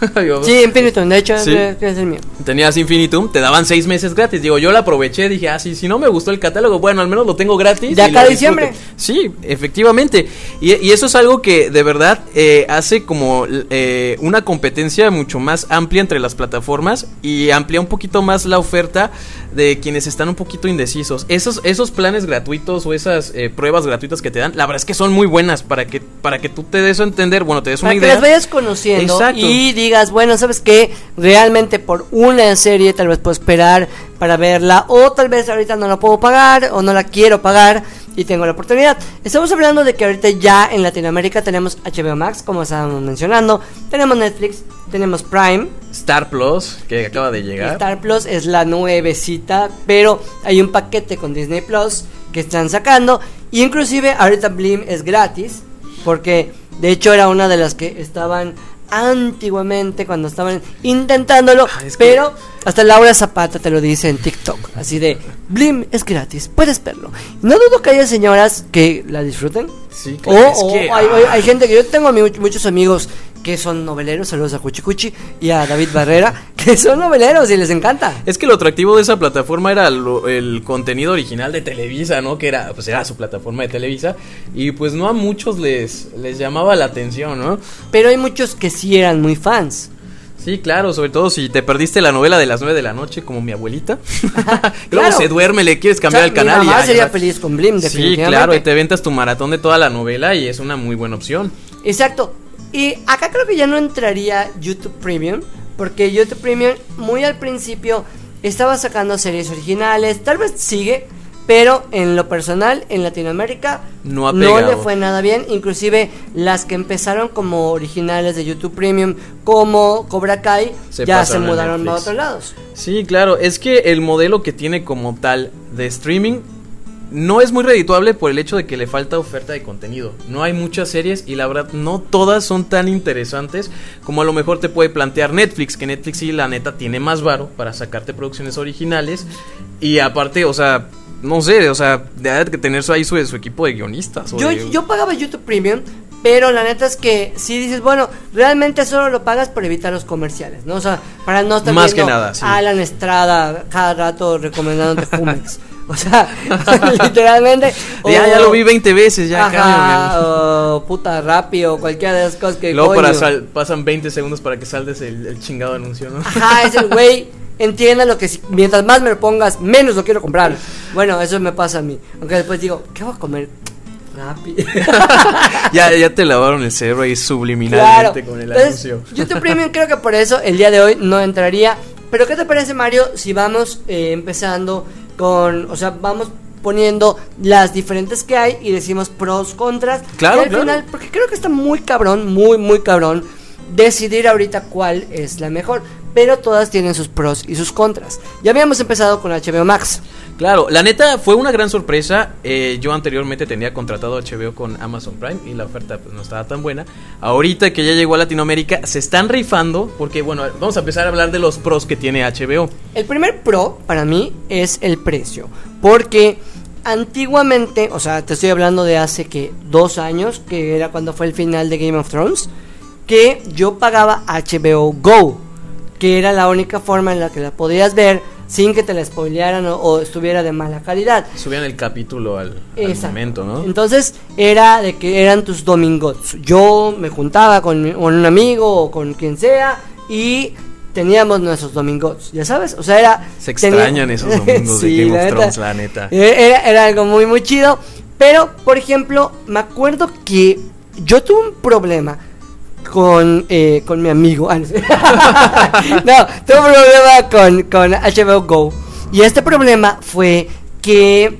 Sí, Infinitum, de hecho Sí. es, es el mío. Tenías Infinitum, te daban seis meses gratis. Digo, yo la aproveché, dije, ah, sí, si no me gustó el catálogo, bueno, al menos lo tengo gratis. De acá lo a diciembre. Sí, efectivamente. Y, y eso es algo que de verdad eh, hace como eh, una competencia mucho más amplia entre las plataformas y amplía un poquito más la oferta de quienes están un poquito indecisos. Esos, esos planes gratuitos o esas eh, pruebas gratuitas que te dan, la verdad es que son muy buenas para que, para que tú te des a entender, bueno, te des una que idea. las vayas conociendo Exacto. y digas, bueno, ¿sabes qué? Realmente por una serie tal vez puedo esperar para verla o tal vez ahorita no la puedo pagar o no la quiero pagar y tengo la oportunidad. Estamos hablando de que ahorita ya en Latinoamérica tenemos HBO Max, como estábamos mencionando, tenemos Netflix, tenemos Prime, Star Plus, que acaba de llegar. Star Plus es la nuevecita, pero hay un paquete con Disney Plus que están sacando. Y inclusive ahorita Blim es gratis, porque de hecho era una de las que estaban antiguamente cuando estaban intentándolo, Ah, es que- pero hasta Laura Zapata te lo dice en TikTok, así de Blim es gratis, puedes verlo. No dudo que haya señoras que la disfruten. Sí, O, claro, es o que, hay, ah. hay- hay gente que yo tengo muchos amigos que son noveleros, saludos a Cuchi Cuchi y a David Barrera, que son noveleros y les encanta. Es que lo atractivo de esa plataforma era lo- el contenido original de Televisa, ¿no? Que era, pues era su plataforma de Televisa. Y pues no a muchos les, les llamaba la atención, ¿no? Pero hay muchos que sí eran muy fans. Sí, claro, sobre todo si te perdiste la novela de las 9 de la noche, como mi abuelita. Claro. se duerme, le quieres cambiar O sea, el canal mi y mamá ya, sería feliz con Blim, Sí, claro, y te ventas tu maratón de toda la novela y es una muy buena opción. Exacto. Y acá creo que ya no entraría YouTube Premium, porque YouTube Premium muy al principio estaba sacando series originales, tal vez sigue, pero en lo personal en Latinoamérica No ha le fue nada bien, inclusive las que empezaron como originales de YouTube Premium, como Cobra Kai, Se ya se a mudaron a otros lados. Sí, claro, es que el modelo que tiene como tal de streaming no es muy redituable por el hecho de que le falta oferta de contenido. No hay muchas series y la verdad no todas son tan interesantes como a lo mejor te puede plantear Netflix, que Netflix sí la neta tiene más varo para sacarte producciones originales y aparte, o sea, no sé, o sea, debe que tener su- ahí su, su equipo de guionistas. Yo, de- yo pagaba YouTube Premium, pero la neta es que si dices, bueno, realmente solo lo pagas por evitar los comerciales, ¿no? O sea, para no estar Más viendo que nada, sí. Alan Estrada cada rato recomendándote Jumex. O sea, literalmente. ya, o- ya lo vi 20 veces, ya Ajá, o puta Rappi o cualquiera de esas cosas que. Luego para sal- pasan 20 segundos para que saldes el, el chingado anuncio, ¿no? Ajá, es el güey. Entienda lo que si- mientras más me lo pongas, menos lo quiero comprar. Bueno, eso me pasa a mí. Aunque después digo, ¿qué voy a comer? Ya, ya te lavaron el cerebro ahí Claro. subliminalmente con el Entonces, anuncio. YouTube Premium creo que por eso el día de hoy no entraría. Pero ¿qué te parece Mario si vamos eh, empezando con, o sea, vamos poniendo las diferentes que hay y decimos pros, contras. Claro, Y al claro. final, porque creo que está muy cabrón, muy, muy cabrón decidir ahorita cuál es la mejor. Pero todas tienen sus pros y sus contras. Ya habíamos empezado con HBO Max. Claro, la neta fue una gran sorpresa. Eh, yo anteriormente tenía contratado HBO con Amazon Prime y la oferta pues, no estaba tan buena. Ahorita que ya llegó a Latinoamérica, se están rifando porque, bueno, vamos a empezar a hablar de los pros que tiene HBO. El primer pro para mí es el precio, porque antiguamente, o sea, te estoy hablando de hace que dos años, que era cuando fue el final de Game of Thrones, que yo pagaba HBO Go, que era la única forma en la que la podías ver sin que te la spoilearan o, o estuviera de mala calidad. Subían el capítulo al, al momento, ¿no? Entonces era de que eran tus domingos. Yo me juntaba con, con un amigo o con quien sea y teníamos nuestros domingos, ya sabes, o sea, era... Se extrañan esos domingos de Game of neta. Thrones, la neta. Eh, Era, era algo muy, muy chido. Pero, por ejemplo, me acuerdo que yo tuve un problema con, eh, con mi amigo. Ah, no, tuve un problema con, con HBO Go. Y este problema fue que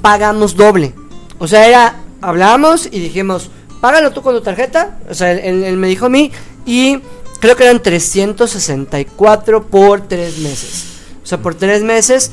pagamos doble. O sea, era, hablamos y dijimos, págalo tú con tu tarjeta. O sea, él, me dijo a mí. Y creo que eran 364 por tres meses. O sea, por tres meses.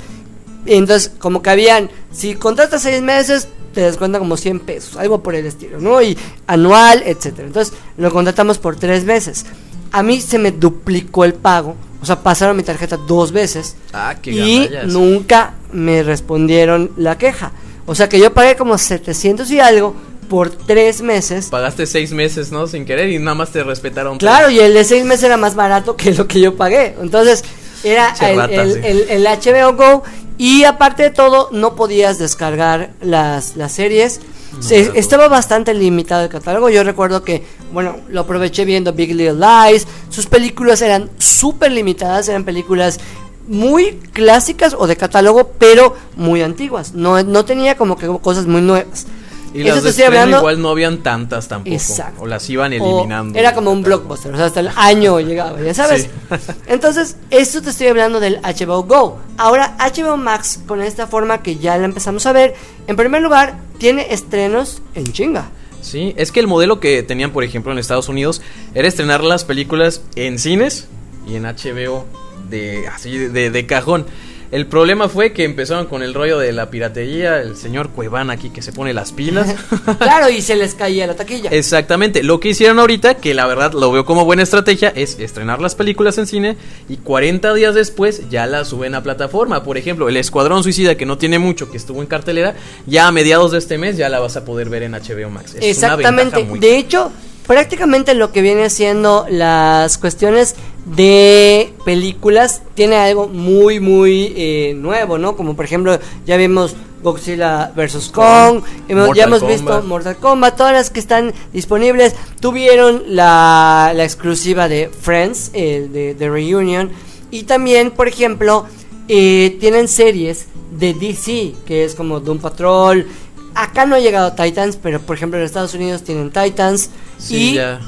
Entonces, como que habían, si contratas seis meses, te descuentan como 100 pesos, algo por el estilo, ¿no? Y anual, etcétera. Entonces, lo contratamos por tres meses. A mí se me duplicó el pago, o sea, pasaron mi tarjeta dos veces Ah, qué y nunca me respondieron la queja. O sea, que yo pagué como 700 y algo por tres meses. Pagaste seis meses, ¿no? Sin querer y nada más te respetaron. Claro, y el de seis meses era más barato que lo que yo pagué. Entonces, era el, el- sí. el- el HBO Go. Y aparte de todo, no podías descargar las, las series. Se- estaba bastante limitado el catálogo. Yo recuerdo que, bueno, lo aproveché viendo Big Little Lies. Sus películas eran súper limitadas, eran películas muy clásicas o de catálogo, pero muy antiguas. No, no tenía como que cosas muy nuevas. Y Eso las te de estoy estreno hablando- igual no habían tantas tampoco. Exacto. O las iban o eliminando. Era como un blockbuster, o sea, hasta el año llegaba, ya sabes. Sí. Entonces, esto te estoy hablando del HBO Go. Ahora, HBO Max, con esta forma que ya la empezamos a ver, en primer lugar, tiene estrenos en chinga. Sí, es que el modelo que tenían, por ejemplo, en Estados Unidos era estrenar las películas en cines y en HBO de así de, de cajón. El problema fue que empezaron con el rollo de la piratería, el señor Cuevana aquí que se pone las pilas. claro, y se les caía la taquilla. Exactamente, lo que hicieron ahorita, que la verdad lo veo como buena estrategia, es estrenar las películas en cine y 40 días después ya las suben a plataforma. Por ejemplo, El Escuadrón Suicida, que no tiene mucho, que estuvo en cartelera, ya a mediados de este mes ya la vas a poder ver en HBO Max. Es Exactamente. muy De hecho, prácticamente lo que viene siendo las cuestiones de películas tiene algo muy, muy eh, nuevo, ¿no? Como por ejemplo, ya vimos Godzilla vs. Kong, hemos- ya hemos Kombat. visto Mortal Kombat, todas las que están disponibles. Tuvieron la, la exclusiva de Friends, el de, de Reunion. Y también, por ejemplo, eh, tienen series de DC, que es como Doom Patrol. Acá no ha llegado Titans, pero por ejemplo en Estados Unidos tienen Titans. Sí, y ya.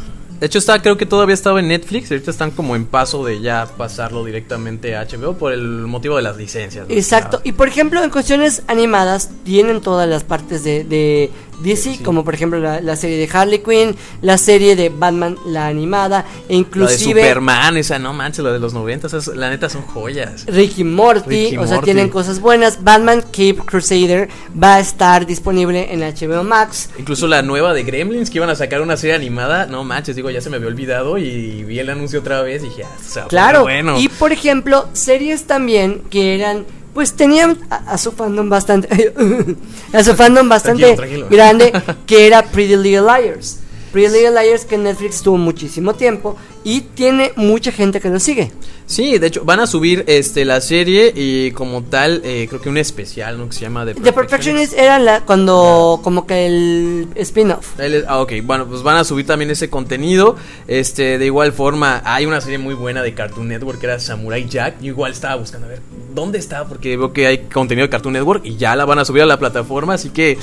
De hecho, está, creo que todavía estaba en Netflix. Ahorita están como en paso de ya pasarlo directamente a HBO por el motivo de las licencias. ¿no? Exacto. Y por ejemplo, en cuestiones animadas, tienen todas las partes de, de DC, Sí. como por ejemplo la, la serie de Harley Quinn, la serie de Batman, la animada, e La de inclusive Superman, esa no manches, la de los 90, esas, la neta son joyas. Ricky Morty, Ricky o sea, Morty. tienen cosas buenas. Batman Cape Crusader va a estar disponible en HBO Max. Incluso la nueva de Gremlins que iban a sacar una serie animada, no manches, digo, ya se me había olvidado y vi el anuncio otra vez y dije, ah, a poner Claro, bueno. y por ejemplo, series también que eran, pues tenían a, a su fandom bastante, a su fandom bastante Tranquilo, tranquilo. grande, que era Pretty Little Liars. Pretty Little Liars que Netflix tuvo muchísimo tiempo y tiene mucha gente que lo sigue. Sí, de hecho, van a subir este la serie y como tal, eh, creo que un especial, ¿no? Que se llama The The Perfectionist era la, cuando, como que el spin-off. Ah, ok, bueno, pues van a subir también ese contenido. Este, de igual forma, hay una serie muy buena de Cartoon Network que era Samurai Jack. Yo igual estaba buscando a ver dónde está, porque veo que hay contenido de Cartoon Network y ya la van a subir a la plataforma. Así que,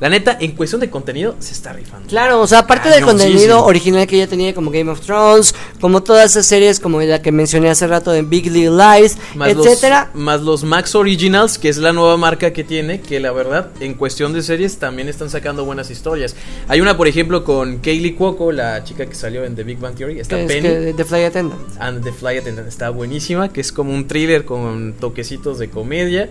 la neta, en cuestión de contenido, se está rifando. Claro, o sea, aparte del contenido original que ya tenía como Game of Thrones, como todas esas series como la que mencioné hace rato de Big Little Lies, Más etcétera. Los, más los Max Originals, que es la nueva marca que tiene, que la verdad, en cuestión de series, también están sacando buenas historias. Hay una, por ejemplo, con Kaylee Cuoco, la chica que salió en The Big Bang Theory. Está es Penny. que The Fly Attendant. And the Fly Attendant está buenísima, que es como un thriller con toquecitos de comedia.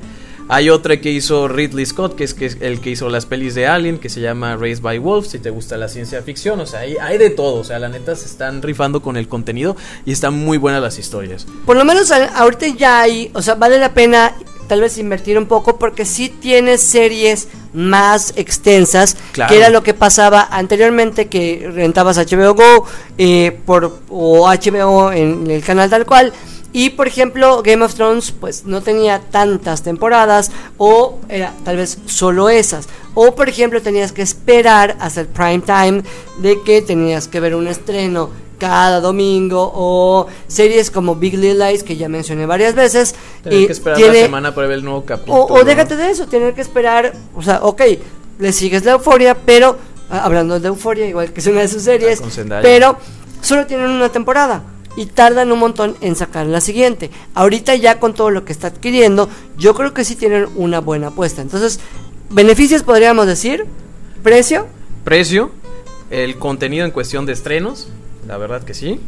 Hay otra que hizo Ridley Scott, que es, que es el que hizo las pelis de Alien, que se llama Raised by Wolves, si te gusta la ciencia ficción, o sea, hay, hay de todo, o sea, la neta se están rifando con el contenido y están muy buenas las historias. Por lo menos ahorita ya hay, o sea, vale la pena tal vez invertir un poco porque sí tiene series más extensas, Claro. que era lo que pasaba anteriormente que rentabas HBO Go eh, por, o HBO en el canal tal cual. Y por ejemplo, Game of Thrones pues no tenía tantas temporadas o era tal vez solo esas. O por ejemplo tenías que esperar hasta el prime time de que tenías que ver un estreno cada domingo o series como Big Little Lies que ya mencioné varias veces. Tener y que esperar tiene- la semana para ver el nuevo capítulo. o, o déjate de eso, tener que esperar, o sea, ok, le sigues la euforia, pero, ah, hablando de euforia, igual que es una de sus series, pero solo tienen una temporada y tardan un montón en sacar la siguiente. Ahorita ya con todo lo que está adquiriendo, yo creo que sí tienen una buena apuesta. Entonces, beneficios podríamos decir, precio, Precio, el contenido en cuestión de estrenos, la verdad que sí.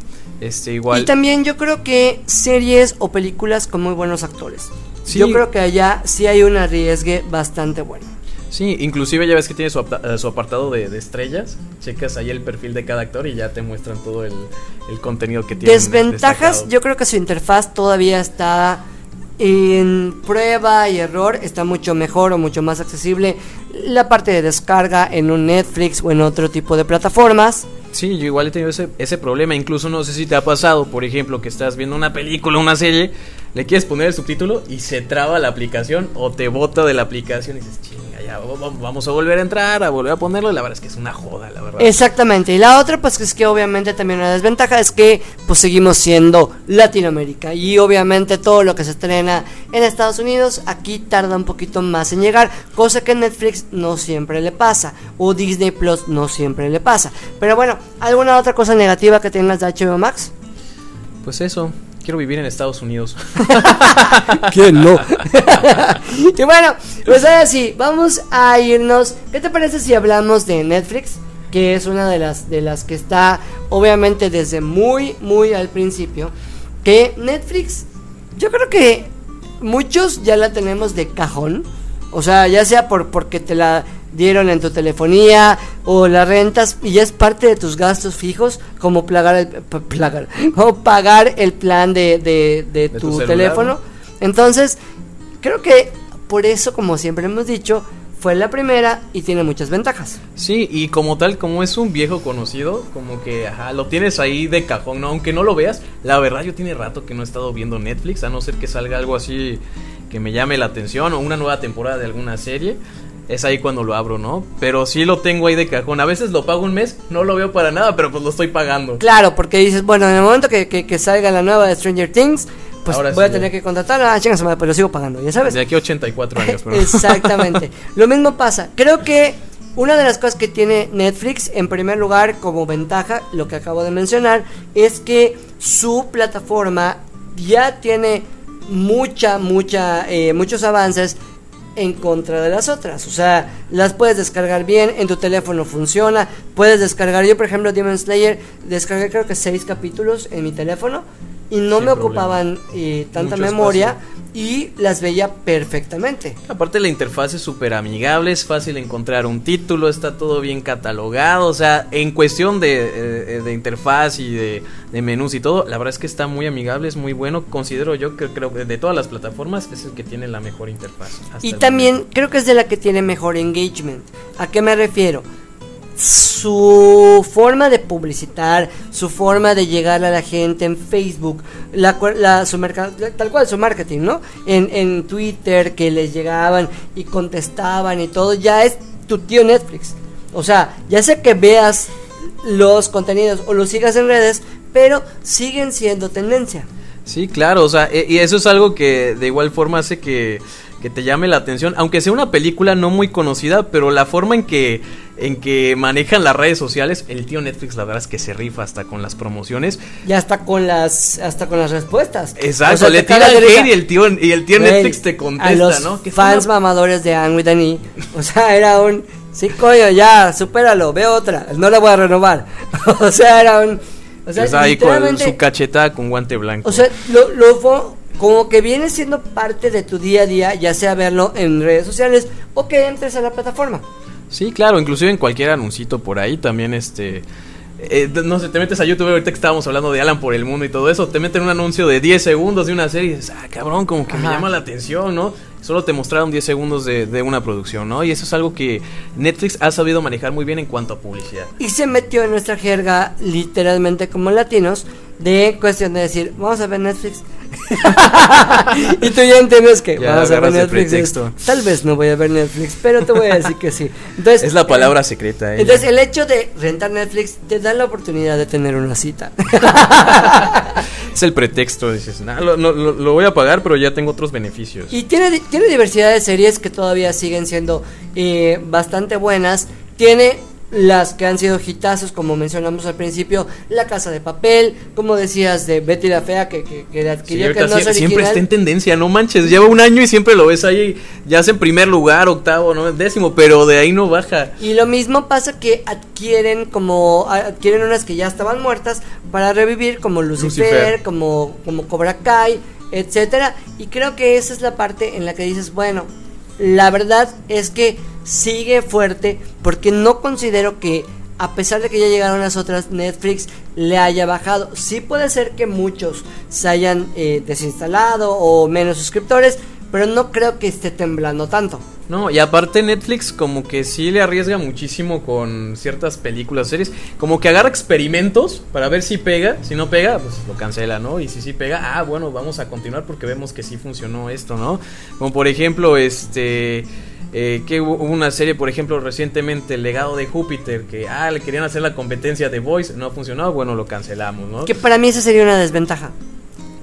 Este igual. y también yo creo que series o películas con muy buenos actores. Sí. Yo creo que allá sí hay un arriesgue bastante bueno. Sí, inclusive ya ves que tiene su, eh, su apartado de, de estrellas. Checas ahí el perfil de cada actor y ya te muestran todo el, el contenido que tiene. Desventajas, yo creo que su interfaz todavía está en prueba y error, está mucho mejor o mucho más accesible la parte de descarga en un Netflix o en otro tipo de plataformas. Sí, yo igual he tenido ese, ese problema. Incluso no sé si te ha pasado, por ejemplo, que estás viendo una película, una serie, le quieres poner el subtítulo y se traba la aplicación o te bota de la aplicación y dices, chinga, ya va- va- vamos a volver a entrar, a volver a ponerlo. Y la verdad es que es una joda, la verdad. Exactamente. Y la otra, pues es que obviamente también una desventaja es que pues seguimos siendo Latinoamérica. Y obviamente todo lo que se estrena en Estados Unidos aquí tarda un poquito más en llegar. Cosa que Netflix no siempre le pasa. O Disney Plus no siempre le pasa. Pero bueno, ¿alguna otra cosa negativa que tengas de HBO Max? Pues eso, quiero vivir en Estados Unidos. ¿Quién no? y bueno, pues ahora sí, vamos a irnos. ¿Qué te parece si hablamos de Netflix? Que es una de las, de las que está, obviamente, desde muy, muy al principio. Que Netflix, yo creo que muchos ya la tenemos de cajón. O sea, ya sea por porque te la dieron en tu telefonía o la rentas y ya es parte de tus gastos fijos como plagar el plagar, pagar el plan de, de, de De tu, tu celular, teléfono. ¿no? Entonces, creo que por eso, como siempre hemos dicho, fue la primera y tiene muchas ventajas. Sí, y como tal, como es un viejo conocido, como que ajá, lo tienes ahí de cajón, ¿no? Aunque no lo veas, la verdad yo tiene rato que no he estado viendo Netflix, a no ser que salga algo así que me llame la atención o una nueva temporada de alguna serie. Es ahí cuando lo abro, ¿no? Pero sí lo tengo ahí de cajón. A veces lo pago un mes, no lo veo para nada, pero pues lo estoy pagando. Claro, porque dices, bueno, en el momento que, que- que salga la nueva de Stranger Things, pues Ahora voy sí, a tener ya. que contratar a chingas, pero lo sigo pagando, ya sabes. De aquí a 84 años, pero... Exactamente. Lo mismo pasa. Creo que una de las cosas que tiene Netflix, en primer lugar, como ventaja, lo que acabo de mencionar, es que su plataforma ya tiene mucha, mucha, eh, muchos avances en contra de las otras. O sea, las puedes descargar bien, en tu teléfono funciona. Puedes descargar, yo por ejemplo, Demon Slayer, descargué creo que seis capítulos en mi teléfono y no Sin me ocupaban eh, tanta Mucho memoria espacio. y las veía perfectamente. Aparte la interfaz es súper amigable, es fácil encontrar un título, está todo bien catalogado, o sea, en cuestión de, eh, de interfaz y de, de menús y todo, la verdad es que está muy amigable, es muy bueno, considero yo que creo que de todas las plataformas es el que tiene la mejor interfaz. Y también momento. creo que es de la que tiene mejor engagement. ¿A qué me refiero? Su forma de publicitar, su forma de llegar a la gente en Facebook, la, la- su tal cual su marketing, ¿no? En, en Twitter que les llegaban y contestaban y todo, ya es tu tío Netflix. O sea, ya sea que veas los contenidos o los sigas en redes, pero siguen siendo tendencia. Sí, claro, o sea, e- y eso es algo que de igual forma hace que, que te llame la atención, aunque sea una película no muy conocida, pero la forma en que en que manejan las redes sociales, el tío Netflix la verdad es que se rifa hasta con las promociones. Ya hasta con las hasta con las respuestas. Exacto, O sea, le tira el hate y el tío y el tío Güey, Netflix te contesta, a los ¿no? Fans una- mamadores de Anne with E. O sea, era un sí coño, ya, supéralo, ve otra, no la voy a renovar. o sea, era un o sea, Está ahí con su cachetada con guante blanco. o sea, lo, lo como que viene siendo parte de tu día a día, ya sea verlo en redes sociales o que entres a la plataforma. Sí, claro, inclusive en cualquier anuncito por ahí también este eh, no sé, te metes a YouTube ahorita que estábamos hablando de Alan por el mundo y todo eso, te meten un anuncio de 10 segundos de una serie y dices, ah, cabrón, como que me llama la atención, ¿no? Solo te mostraron 10 segundos de, de una producción, ¿no? Y eso es algo que Netflix ha sabido manejar muy bien en cuanto a publicidad. Y se metió en nuestra jerga, literalmente como latinos, de cuestión de decir, vamos a ver Netflix. y tú ya entiendes que Ya vamos a ver Netflix. Tal vez no voy a ver Netflix, pero te voy a decir que sí. Entonces, Es la palabra eh, secreta, ¿eh? Entonces, el hecho de rentar Netflix te da la oportunidad de tener una cita. Es el pretexto, dices, nah, lo, lo- lo- voy a pagar, pero ya tengo otros beneficios. Y tiene, tiene diversidad de series que todavía siguen siendo eh, bastante buenas. Tiene las que han sido hitazos, como mencionamos al principio, La Casa de Papel, como decías, de Betty la Fea, que, que, que Sí, adquirió que no sie- es siempre está en tendencia, no manches. Lleva un año y siempre lo ves ahí, ya sea en primer lugar, octavo, no décimo, pero de ahí no baja. Y lo mismo pasa que adquieren como adquieren unas que ya estaban muertas para revivir como Lucifer, Lucifer. como como Cobra Kai, etcétera, y creo que esa es la parte en la que dices, bueno, la verdad es que sigue fuerte porque no considero que a pesar de que ya llegaron las otras, Netflix le haya bajado. Sí puede ser que muchos se hayan eh, desinstalado o menos suscriptores, pero no creo que esté temblando tanto. No, y aparte Netflix como que sí le arriesga muchísimo con ciertas películas, series, como que agarra experimentos para ver si pega, si no pega, pues lo cancela, ¿no? Y si sí pega, ah, bueno, vamos a continuar porque vemos que sí funcionó esto, ¿no? Como por ejemplo, este... eh, que hubo una serie, por ejemplo, recientemente, El legado de Júpiter, que, ah, le querían hacer la competencia de Voice, no ha funcionado, bueno, lo cancelamos, ¿no? Que para mí esa sería una desventaja.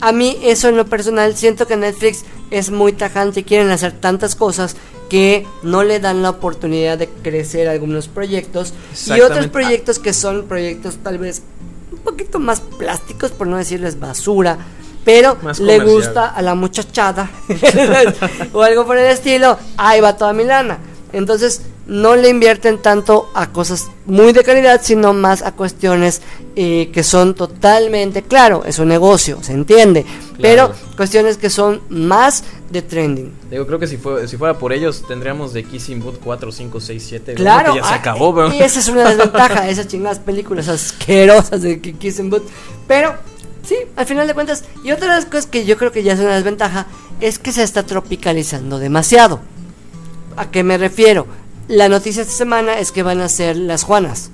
A mí eso en lo personal siento que Netflix es muy tajante quieren hacer tantas cosas que no le dan la oportunidad de crecer algunos proyectos y otros proyectos que son proyectos tal vez un poquito más plásticos por no decirles basura pero le gusta a la muchachada o algo por el estilo ahí va toda mi lana entonces no le invierten tanto a cosas muy de calidad, sino más a cuestiones eh, que son totalmente, claro, es un negocio, se entiende, pero cuestiones que son más de trending. Digo, creo que si, fue, si fuera por ellos, tendríamos de Kissing Boot 4, 5, 6, 7. Claro, Que ya se ah, acabó, y esa es una desventaja, esas chingadas películas asquerosas de que Kiss and Boot. Pero, sí, al final de cuentas, y otra de las cosas que yo creo que ya es una desventaja es que se está tropicalizando demasiado. ¿A qué me refiero? La noticia esta semana es que van a ser las Juanas.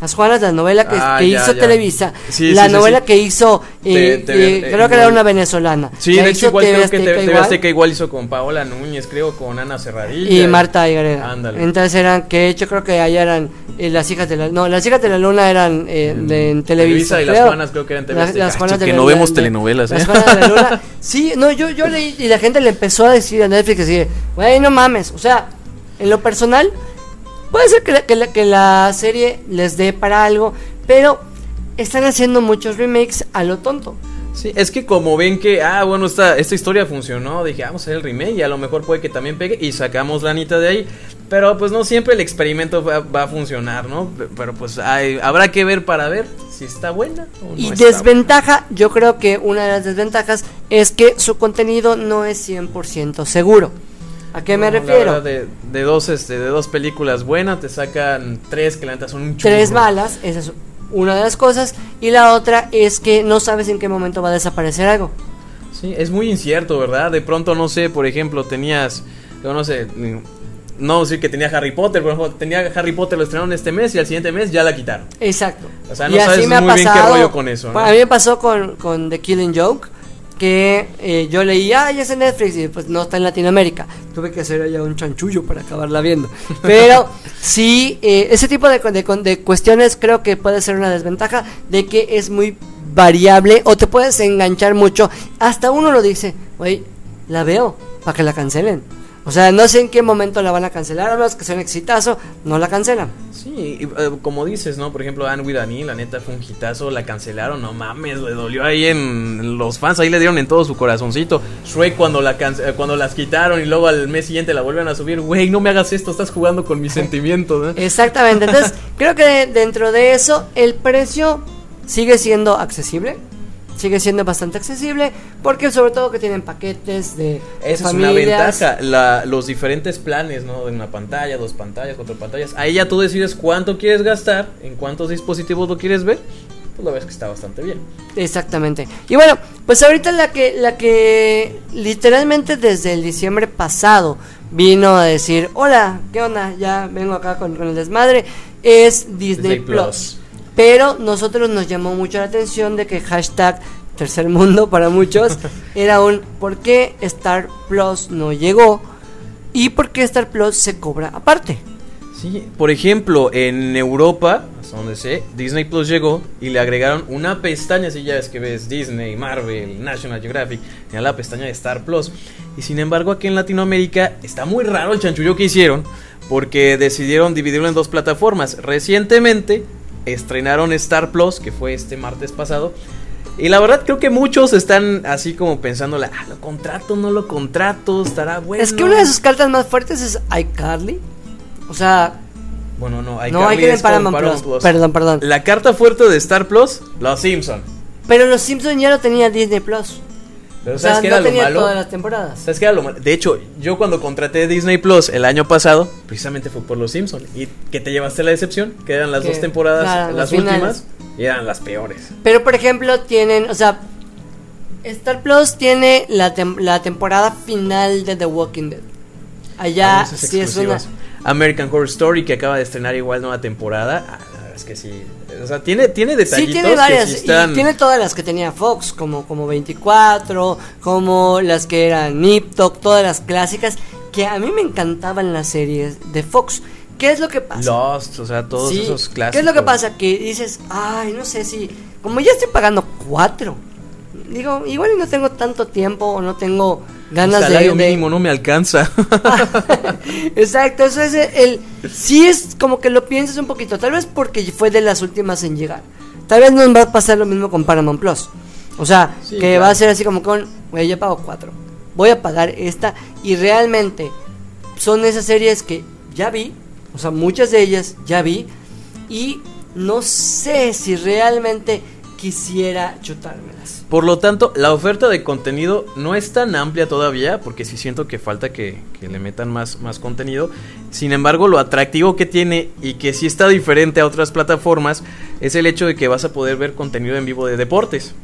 Las Juanas, la novela que, Ah, que ya, hizo ya. Televisa, Sí, la sí, novela sí. que hizo, eh, Te- te- eh, creo que era una venezolana. Sí, de hecho igual TV creo que TV igual. Azteca igual hizo con Paola Núñez, creo, con Ana Serradilla. y Marta Higareda. Ándale. Entonces eran, que de hecho creo que allá eran eh, las hijas de la... No, las hijas de la luna eran eh, de, en Televisa. Televisa y las creo. Juanas creo que eran TV Las, Azteca. las Juanas de Que la no Luna, vemos telenovelas, Las. Juanas de la luna. Sí, no, yo, yo leí y la gente le empezó a decir a Netflix así, güey, no mames. O sea, en lo personal, puede ser que la, que la, que la serie les dé para algo, pero están haciendo muchos remakes a lo tonto. Sí, es que como ven que, ah, bueno, esta, esta historia funcionó, dije, vamos a hacer el remake y a lo mejor puede que también pegue y sacamos la anita de ahí. Pero pues no siempre el experimento va, va a funcionar, ¿no? Pero pues hay- habrá que ver para ver si está buena o no Y está desventaja, yo creo que una de las desventajas es que su contenido no es 100% seguro. ¿A qué me No, la refiero? verdad, de, de dos, este, de dos películas buenas te sacan tres que la neta son un churro. Tres balas, esa es una de las cosas. Y la otra es que no sabes en qué momento va a desaparecer algo. Sí, es muy incierto, ¿verdad? De pronto, no sé, por ejemplo, tenías, yo no sé, no decir que tenía Harry Potter, por ejemplo, tenía Harry Potter, lo estrenaron este mes y al siguiente mes ya la quitaron. Exacto. O sea, no sabes muy bien qué rollo con eso, ¿no? A mí me pasó con, con The Killing Joke. Que eh, yo leí, ah, es en Netflix y pues no está en Latinoamérica. Tuve que hacer allá un chanchullo para acabarla viendo. Pero sí, eh, ese tipo de, de, de cuestiones creo que puede ser una desventaja de que es muy variable o te puedes enganchar mucho. Hasta uno lo dice, güey, la veo para que la cancelen. O sea, no sé en qué momento la van a cancelar, a menos que sea un exitazo, no la cancelan. Sí, y, eh, como dices, ¿no? Por ejemplo, Anne with an E, la neta fue un hitazo, la cancelaron, no mames, le dolió ahí en los fans, ahí le dieron en todo su corazoncito. Shrek cuando la eh, cuando las quitaron y luego al mes siguiente la vuelven a subir, güey, no me hagas esto, estás jugando con mis sentimientos, ¿eh? Exactamente, entonces creo que dentro de eso el precio sigue siendo accesible. Sigue siendo bastante accesible porque sobre todo que tienen paquetes de Esa es una ventaja, la- los diferentes planes, ¿no? De una pantalla, dos pantallas, cuatro pantallas. Ahí ya tú decides cuánto quieres gastar, en cuántos dispositivos lo quieres ver. Pues la ves que está bastante bien. Exactamente. Y bueno, pues ahorita la que la que literalmente desde el diciembre pasado vino a decir, hola, ¿qué onda? Ya vengo acá con, con el desmadre. Es Disney, Disney Plus. Plus. Pero nosotros nos llamó mucho la atención de que hashtag tercer mundo para muchos era un ¿por qué Star Plus no llegó? ¿Y por qué Star Plus se cobra aparte? Sí, por ejemplo, en Europa, hasta donde sé, Disney Plus llegó y le agregaron una pestaña, así ya ves que ves Disney, Marvel, National Geographic, y a la pestaña de Star Plus. Y sin embargo, aquí en Latinoamérica está muy raro el chanchullo que hicieron, porque decidieron dividirlo en dos plataformas. Recientemente estrenaron Star Plus, que fue este martes pasado. Y la verdad creo que muchos están así como pensando, ah, lo contrato, no lo contrato, estará bueno. Es que una de sus cartas más fuertes es iCarly. O sea, Bueno, no, hay no hay que ver Paramount, Plus. Perdón, perdón. La carta fuerte de Star Plus, Los Simpson. Pero los Simpsons ya lo tenía Disney Plus. Pero O sea, ¿sabes qué no era lo tenía malo? todas las temporadas. ¿Sabes qué era lo malo? De hecho, yo cuando contraté Disney Plus el año pasado, precisamente fue por Los Simpson. ¿Y que te llevaste la decepción? Que eran las dos temporadas, claro, las últimas, y eran las peores. Pero por ejemplo, tienen, o sea, Star Plus tiene la, tem- la temporada final de The Walking Dead. Allá Algunas sí es una. American Horror Story, que acaba de estrenar igual nueva temporada. Es que sí. O sea, tiene, tiene Sí, detallitos tiene que varias. sí están... Y tiene todas las que tenía Fox, como, como 24, como las que eran Nip Tuck, todas las clásicas, que a mí me encantaban las series de Fox. ¿Qué es lo que pasa? Lost, o sea, todos Sí, esos clásicos. ¿Qué es lo que pasa? Que dices, ay, no sé si. Como ya estoy pagando cuatro. Digo, igual y no tengo tanto tiempo o no tengo El ganas de- salario de. mínimo no me alcanza. Exacto, eso es el, el- Sí es como que lo piensas un poquito. Tal vez porque fue de las últimas en llegar. Tal vez nos va a pasar lo mismo con Paramount Plus. O sea, Sí, que claro. va a ser así como con. Güey, yo pago cuatro. Voy a pagar esta. Y realmente son esas series que ya vi. O sea, muchas de ellas ya vi. Y no sé si realmente quisiera chutármelas. Por lo tanto, la oferta de contenido no es tan amplia todavía, porque sí siento que falta que, que le metan más, más contenido. Sin embargo, lo atractivo que tiene y que sí está diferente a otras plataformas es el hecho de que vas a poder ver contenido en vivo de deportes.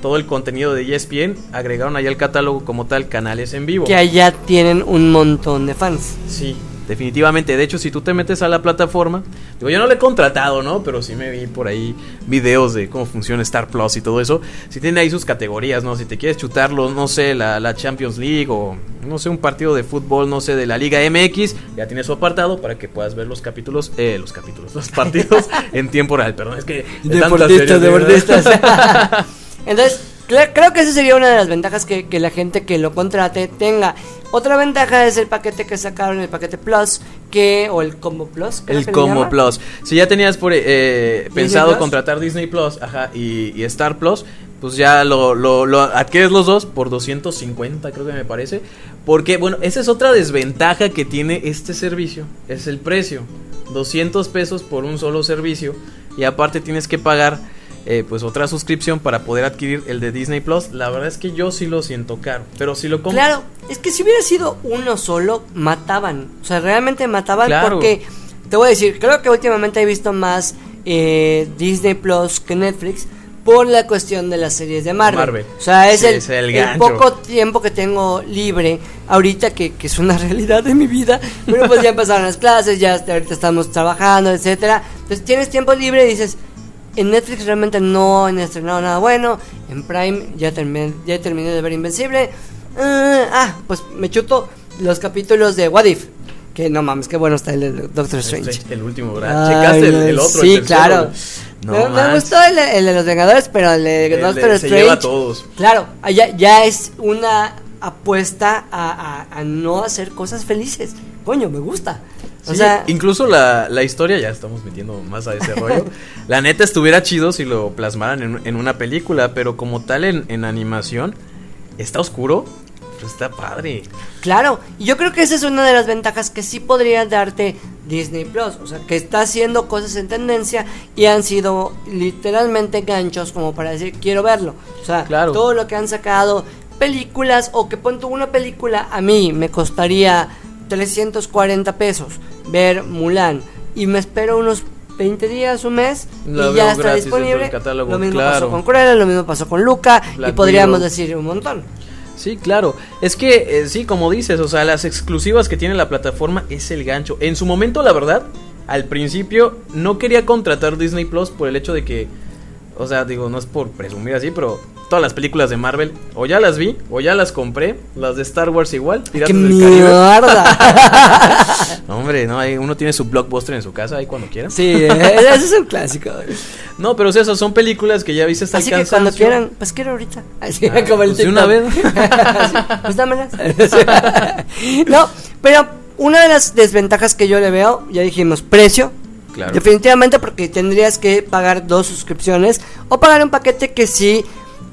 Todo el contenido de ESPN agregaron ahí al catálogo como tal canales en vivo. Que allá tienen un montón de fans. Sí, definitivamente. De hecho, si tú te metes a la plataforma, digo, yo no le he contratado, ¿no? Pero sí me vi por ahí videos de cómo funciona Star Plus y todo eso. Si tiene ahí sus categorías, ¿no? Si te quieres chutarlo, no sé, la, la Champions League o no sé, un partido de fútbol, no sé, de la Liga MX, ya tiene su apartado para que puedas ver los capítulos, eh, los capítulos, los partidos en tiempo real. Perdón, es que de tantas series, de verdad. Entonces, creo que esa sería una de las ventajas que, que la gente que lo contrate tenga. Otra ventaja es el paquete que sacaron, el paquete Plus, que o el Combo Plus. El Combo. Plus. Si ya tenías por, eh, pensado Plus? contratar Disney Plus ajá, y, y Star Plus, pues ya lo, lo, lo adquieres los dos por 250, creo que me parece. Porque, bueno, esa es otra desventaja que tiene este servicio, es el precio. 200 pesos por un solo servicio y aparte tienes que pagar eh, pues otra suscripción para poder adquirir el de Disney Plus. La verdad es que yo sí lo siento caro, pero si lo compro... Claro, es que si hubiera sido uno solo, mataban. O sea, realmente mataban Claro. porque, te voy a decir, creo que últimamente he visto más eh, Disney Plus que Netflix por la cuestión de las series de Marvel. Marvel. O sea, es Sí, el, es el poco tiempo que tengo libre ahorita que, que es una realidad de mi vida. Pero pues ya empezaron las clases, ya ahorita estamos trabajando, etcétera. Entonces tienes tiempo libre y dices, en Netflix realmente no han estrenado nada bueno. En Prime ya terminé, ya terminé de ver Invencible. Ah, ah, pues me chuto los capítulos de What If. Que no mames, qué bueno está el, Doctor Strange. El último, ¿verdad? Ay, ¿Checaste el, el otro? Sí, el claro. No, me, me gustó el, el de los Vengadores, pero el de El Doctor se Strange. lleva a todos. Claro, allá ya es una apuesta a, a- a no hacer cosas felices. Coño, me gusta. O Sí, sea, incluso la, la historia, ya estamos metiendo más a ese rollo. La neta estuviera chido si lo plasmaran en, en una película, pero como tal en, en animación, está oscuro. Pues está padre. Claro, y yo creo que esa es una de las ventajas que sí podría darte Disney Plus, o sea, que está haciendo cosas en tendencia y han sido literalmente ganchos como para decir quiero verlo. O sea, Claro. todo lo que han sacado, películas o que pon tú una película a mí me costaría 340 pesos ver Mulan y me espero unos 20 días, un mes La y ya está disponible. catálogo, lo mismo claro. pasó con Cruella, lo mismo pasó con Luca y podríamos decir un montón. Sí, claro. Es que, eh, sí, como dices, o sea, las exclusivas que tiene la plataforma es el gancho. En su momento, la verdad, al principio no quería contratar Disney Plus por el hecho de que, o sea, digo, no es por presumir así, pero todas las películas de Marvel, o ya las vi, o ya las compré, las de Star Wars igual, Piratas ¡Qué del mierda! No, hombre, no, hay- uno tiene su blockbuster en su casa ahí cuando quiera. sí, eh, ese es un clásico. No, pero o sea, esas son películas que ya viste hasta Así el que cuando quieran, pues quiero ahorita. Así Ah, como el pues de una vez. Así, pues dámelas. no, pero una de las desventajas que yo le veo, ya dijimos, precio. Claro. Definitivamente porque tendrías que pagar dos suscripciones o pagar un paquete que sí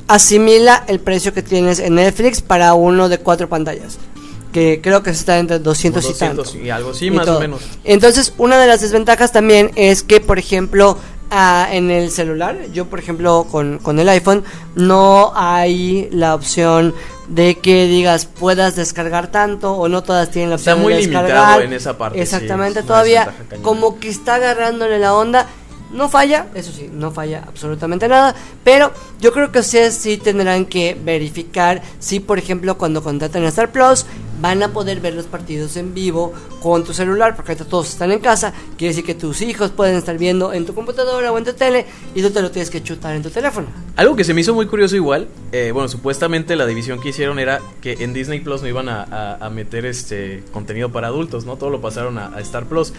asimila el precio que tienes en Netflix para uno de cuatro pantallas. Que creo que está entre 200, Como y tanto. 200 y algo, sí, y más todo. o menos. Entonces, una de las desventajas también es que, por ejemplo, ah, en el celular, yo, por ejemplo, con, con el iPhone, no hay la opción de que digas puedas descargar tanto o no todas tienen la Está opción muy de limitado en esa parte, sí, Exactamente, es todavía como que está agarrándole la onda. No falla, eso sí, no falla absolutamente nada, pero yo creo que ustedes sí tendrán que verificar si, por ejemplo, cuando contraten a Star Plus, van a poder ver los partidos en vivo con tu celular, porque ahorita todos están en casa, quiere decir que tus hijos pueden estar viendo en tu computadora o en tu tele y tú te lo tienes que chutar en tu teléfono. Algo que se me hizo muy curioso igual, eh, bueno, supuestamente la división que hicieron era que en Disney Plus no iban a, meter este contenido para adultos, ¿no? Todo lo pasaron a Star Plus.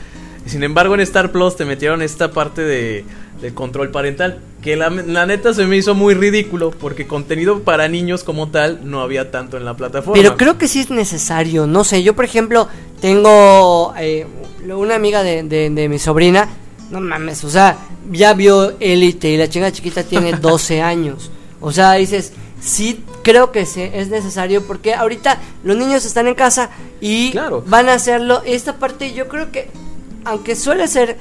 Sin embargo, en Star Plus te metieron esta parte de, del control parental, que la, la neta se me hizo muy ridículo, porque contenido para niños como tal no había tanto en la plataforma. Pero creo que sí es necesario, no sé, yo por ejemplo tengo eh, una amiga de, de- de mi sobrina, no mames, o sea, ya vio Elite y la chinga chiquita tiene 12 años, o sea, dices, sí creo que se- es necesario porque ahorita los niños están en casa y Claro. van a hacerlo, esta parte yo creo que, aunque suele ser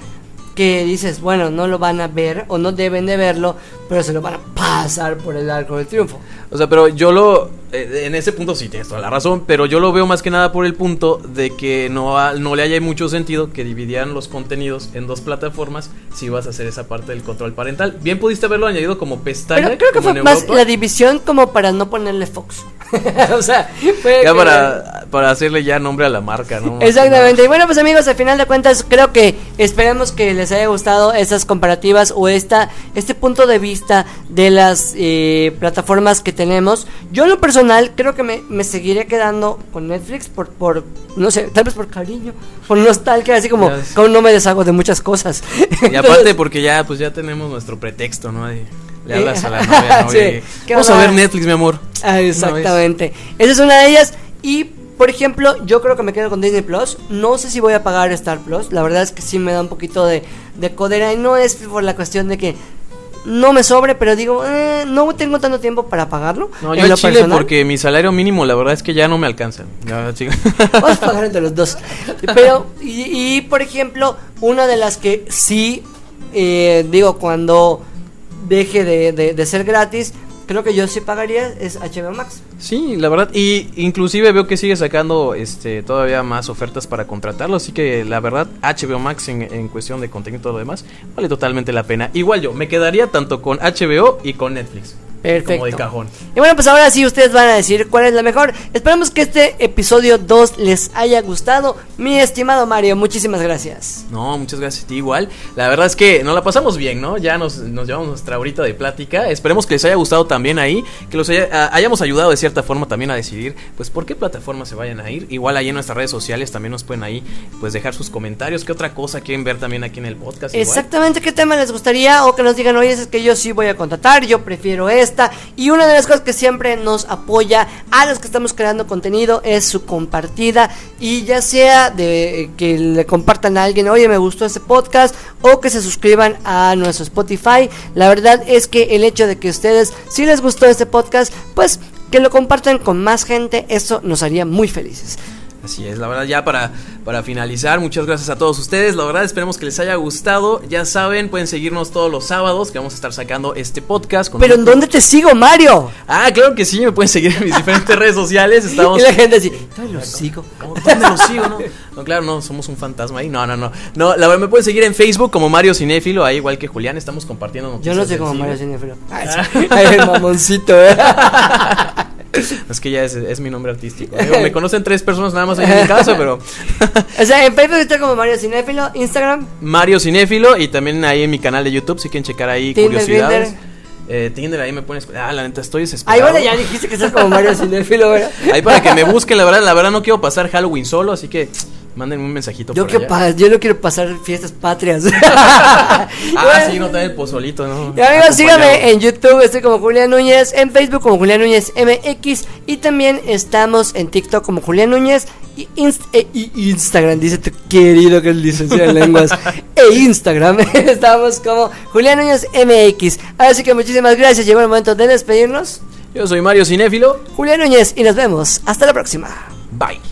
que dices, bueno, no lo van a ver o no deben de verlo, pero se lo van a pasar por el arco del triunfo. O sea, pero yo lo. Eh, en ese punto sí tienes toda la razón. Pero yo lo veo más que nada por el punto de que no, ha- no le haya mucho sentido que dividieran los contenidos en dos plataformas si vas a hacer esa parte del control parental. Bien pudiste haberlo añadido como pestaña. Pero creo que fue más Europa, la división como para no ponerle Fox. o sea, fue Ya que- para, para hacerle ya nombre a la marca, ¿no? Exactamente. Y bueno, pues amigos, al final de cuentas, creo que esperamos que les haya gustado estas comparativas o esta este punto de vista de las eh, plataformas que tenemos. Yo lo personal creo que me, me seguiré quedando con Netflix por, por, no sé, tal vez por cariño, por nostalgia, así como, como no me deshago de muchas cosas. Y aparte porque ya pues ya tenemos nuestro pretexto, ¿no? De- le hablas a la Sí. novia, ¿no? Y, ¿Qué Vamos a ver Netflix, mi amor. Ah, exactamente. Esa es una de ellas. Y, por ejemplo, yo creo que me quedo con Disney Plus. No sé si voy a pagar Star Plus. La verdad es que sí me da un poquito de, de codera. Y no es por la cuestión de que no me sobre, pero digo, eh, no tengo tanto tiempo para pagarlo. No, yo en lo Chile personal. porque mi salario mínimo la verdad es que ya no me alcanza. Vamos a pagar entre los dos. Pero, y, y, por ejemplo, una de las que sí, eh, digo, cuando deje de, de- de ser gratis, creo que yo sí pagaría es HBO Max. Sí, la verdad. Y inclusive veo que sigue sacando este todavía más ofertas para contratarlo. Así que la verdad, HBO Max en, en cuestión de contenido y todo lo demás, vale totalmente la pena. Igual yo, me quedaría tanto con HBO y con Netflix. Perfecto. Como de cajón. Y bueno, pues ahora sí ustedes van a decir cuál es la mejor. Esperamos que este episodio 2 les haya gustado. Mi estimado Mario, muchísimas gracias. No, muchas gracias a ti igual. La verdad es que nos la pasamos bien, ¿no? Ya nos, nos llevamos nuestra horita de plática. Esperemos que les haya gustado también ahí. Que los haya- a- hayamos ayudado de cierta forma también a decidir, pues, por qué plataforma se vayan a ir. Igual ahí en nuestras redes sociales también nos pueden ahí, pues, dejar sus comentarios. ¿Qué otra cosa quieren ver también aquí en el podcast? Igual. Exactamente qué tema les gustaría o que nos digan, oye, es que yo sí voy a contratar, yo prefiero Y una de las cosas que siempre nos apoya a los que estamos creando contenido es su compartida. Y ya sea de eh, que le compartan a alguien, oye, me gustó este podcast, o que se suscriban a nuestro Spotify. La verdad es que el hecho de que ustedes, si les gustó este podcast, pues que lo compartan con más gente, eso nos haría muy felices. Así es, la verdad ya para, para finalizar, muchas gracias a todos ustedes, la verdad esperemos que les haya gustado, ya saben, pueden seguirnos todos los sábados que vamos a estar sacando este podcast. con Pero ¿en dónde te sigo, Mario? Ah, claro que sí, me pueden seguir en mis diferentes redes sociales, estamos... Y la gente así, ¿dónde lo sigo? ¿Cómo- ¿Dónde los sigo, no? No, claro, no, somos un fantasma ahí. No, no, no. No, la verdad, me pueden seguir en Facebook como Mario Cinéfilo, ahí igual que Julián, estamos compartiendo Yo no sé cine. Mario Cinéfilo. Ay, el mamoncito, eh. Es que ya es, es mi nombre artístico. Digo, me conocen tres personas nada más ahí en mi casa, pero O sea, en Facebook está como Mario Cinéfilo, Instagram, Mario Cinéfilo y también ahí en mi canal de YouTube, si quieren checar ahí Tinder, curiosidades. Grindr. Eh, Tinder ahí me pones. Ah, la neta, estoy desesperado. Ahí bueno, ya dijiste que estás como Mario Cinéfilo, ¿verdad? Ahí para que me busquen, la verdad, la verdad no quiero pasar Halloween solo, así que mándenme un mensajito Yo, por allá. pa- yo no quiero pasar fiestas patrias. Ah, sí, no trae el pozolito, ¿no? Y amigos, síganme en YouTube, estoy como Julián Núñez, en Facebook como Julián Núñez MX y también estamos en TikTok como Julián Núñez y, Inst- e- y Instagram, dice tu querido que es licenciado en lenguas, e Instagram, estamos como Julián Núñez MX. Así que muchísimas gracias, llegó el momento de despedirnos. Yo soy Mario Cinéfilo. Julián Núñez y nos vemos, hasta la próxima. Bye.